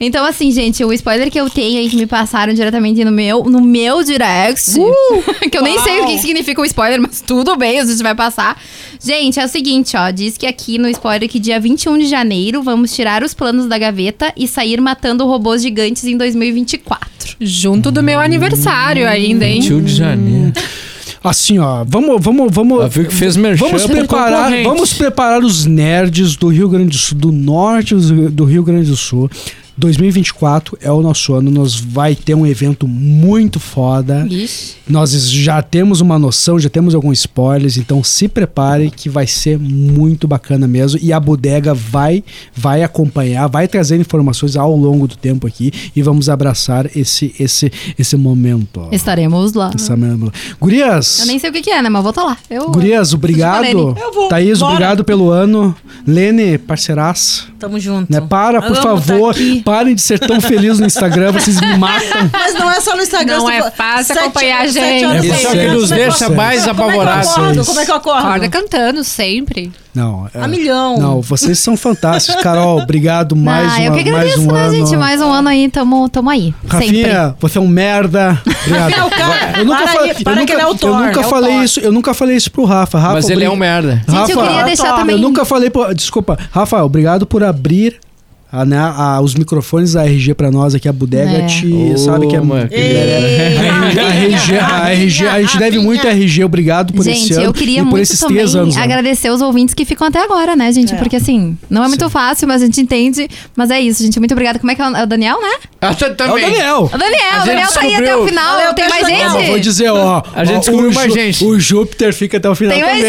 Então, assim, gente, o spoiler que eu tenho aí que me passaram diretamente no meu, no meu direct, que eu nem sei o que significa o spoiler, mas tudo bem, a gente vai passar. Gente, é o seguinte, ó, diz que aqui no spoiler que dia 21 de janeiro vamos tirar os planos da gaveta e sair matando robôs gigantes em 2024. Junto do meu aniversário ainda, hein? 21 de janeiro. Assim, ó, vamos, vamos, vamos. Viu que fez Vamos preparar, vamos preparar os nerds do Rio Grande do Sul, do norte do Rio Grande do Sul. 2024 é o nosso ano, nós vai ter um evento muito foda. Ixi. Nós já temos uma noção, já temos alguns spoilers, então se prepare que vai ser muito bacana mesmo. E a bodega vai vai acompanhar, vai trazer informações ao longo do tempo aqui e vamos abraçar esse esse esse momento. Estaremos lá. Essa mesmo. Gurias, Eu nem sei o que, que é, né? Mas vou tá lá. Eu, Gurias, obrigado. Eu vou, Thaís, bora. obrigado pelo ano. Lene, parceiraça. Tamo junto. Né? Para, por Amo favor. tá. Parem de ser tão felizes no Instagram, vocês me matam. Mas não é só no Instagram. Não é fácil sete- acompanhar a gente. da é o que nos Como é deixa eu- mais Como é que eu apavorados. acordo? Como é que eu acordo? Acorda cantando sempre. Não, é- A milhão. Não, vocês são fantásticos. Carol, obrigado mais, ah, eu uma, que mais agradeço, um né, ano. gente? Mais um ano aí, tamo, tamo aí. Sempre. Rafinha, você é um merda. Obrigado. É o cara. Eu nunca, Para falei, aí, eu para nunca, que ele é o eu nunca é falei Thor. isso, eu nunca falei isso pro Rafa. Rafa Mas ele é um merda. Gente, eu queria deixar também- Eu nunca falei pro, desculpa, Rafa, obrigado por abrir a, né, a- os microfones da RG pra nós aqui a bodega É. te Ô, sabe que é mano, que a RG, a RG, a gente deve muito a RG, obrigado por esse Gente, ano eu queria e por muito também anos. né? agradecer os ouvintes que ficam até agora, né, gente? Porque assim, não é muito fácil, mas a gente entende. Mas é isso, gente. Muito obrigada. Como é que é o é Daniel, né? Ah, tá- É o também. Daniel. O Daniel, o gente Daniel tá aí até o final. Tem beijo, mais Daniel. Mas vou gente? dizer, ó. A gente ó, descobriu mais gente. O Júpiter fica até o final Tem mais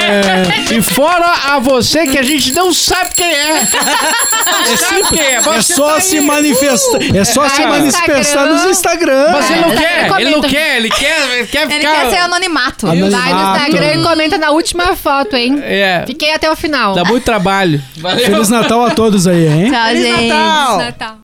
também. E fora a você que a gente não sabe quem é. É simples. É só se manifestar. É só se manifestar nos Instagram. Mas ele não É, quer, ele não quer, ele quer, ele quer Ele ficar... quer ser anonimato. Anonimato. Vai no Instagram e comenta na última foto, hein? É, Fiquei até o final. dá muito trabalho. Valeu. Feliz Natal a todos aí, hein? Tchau, Feliz gente. Natal. Natal.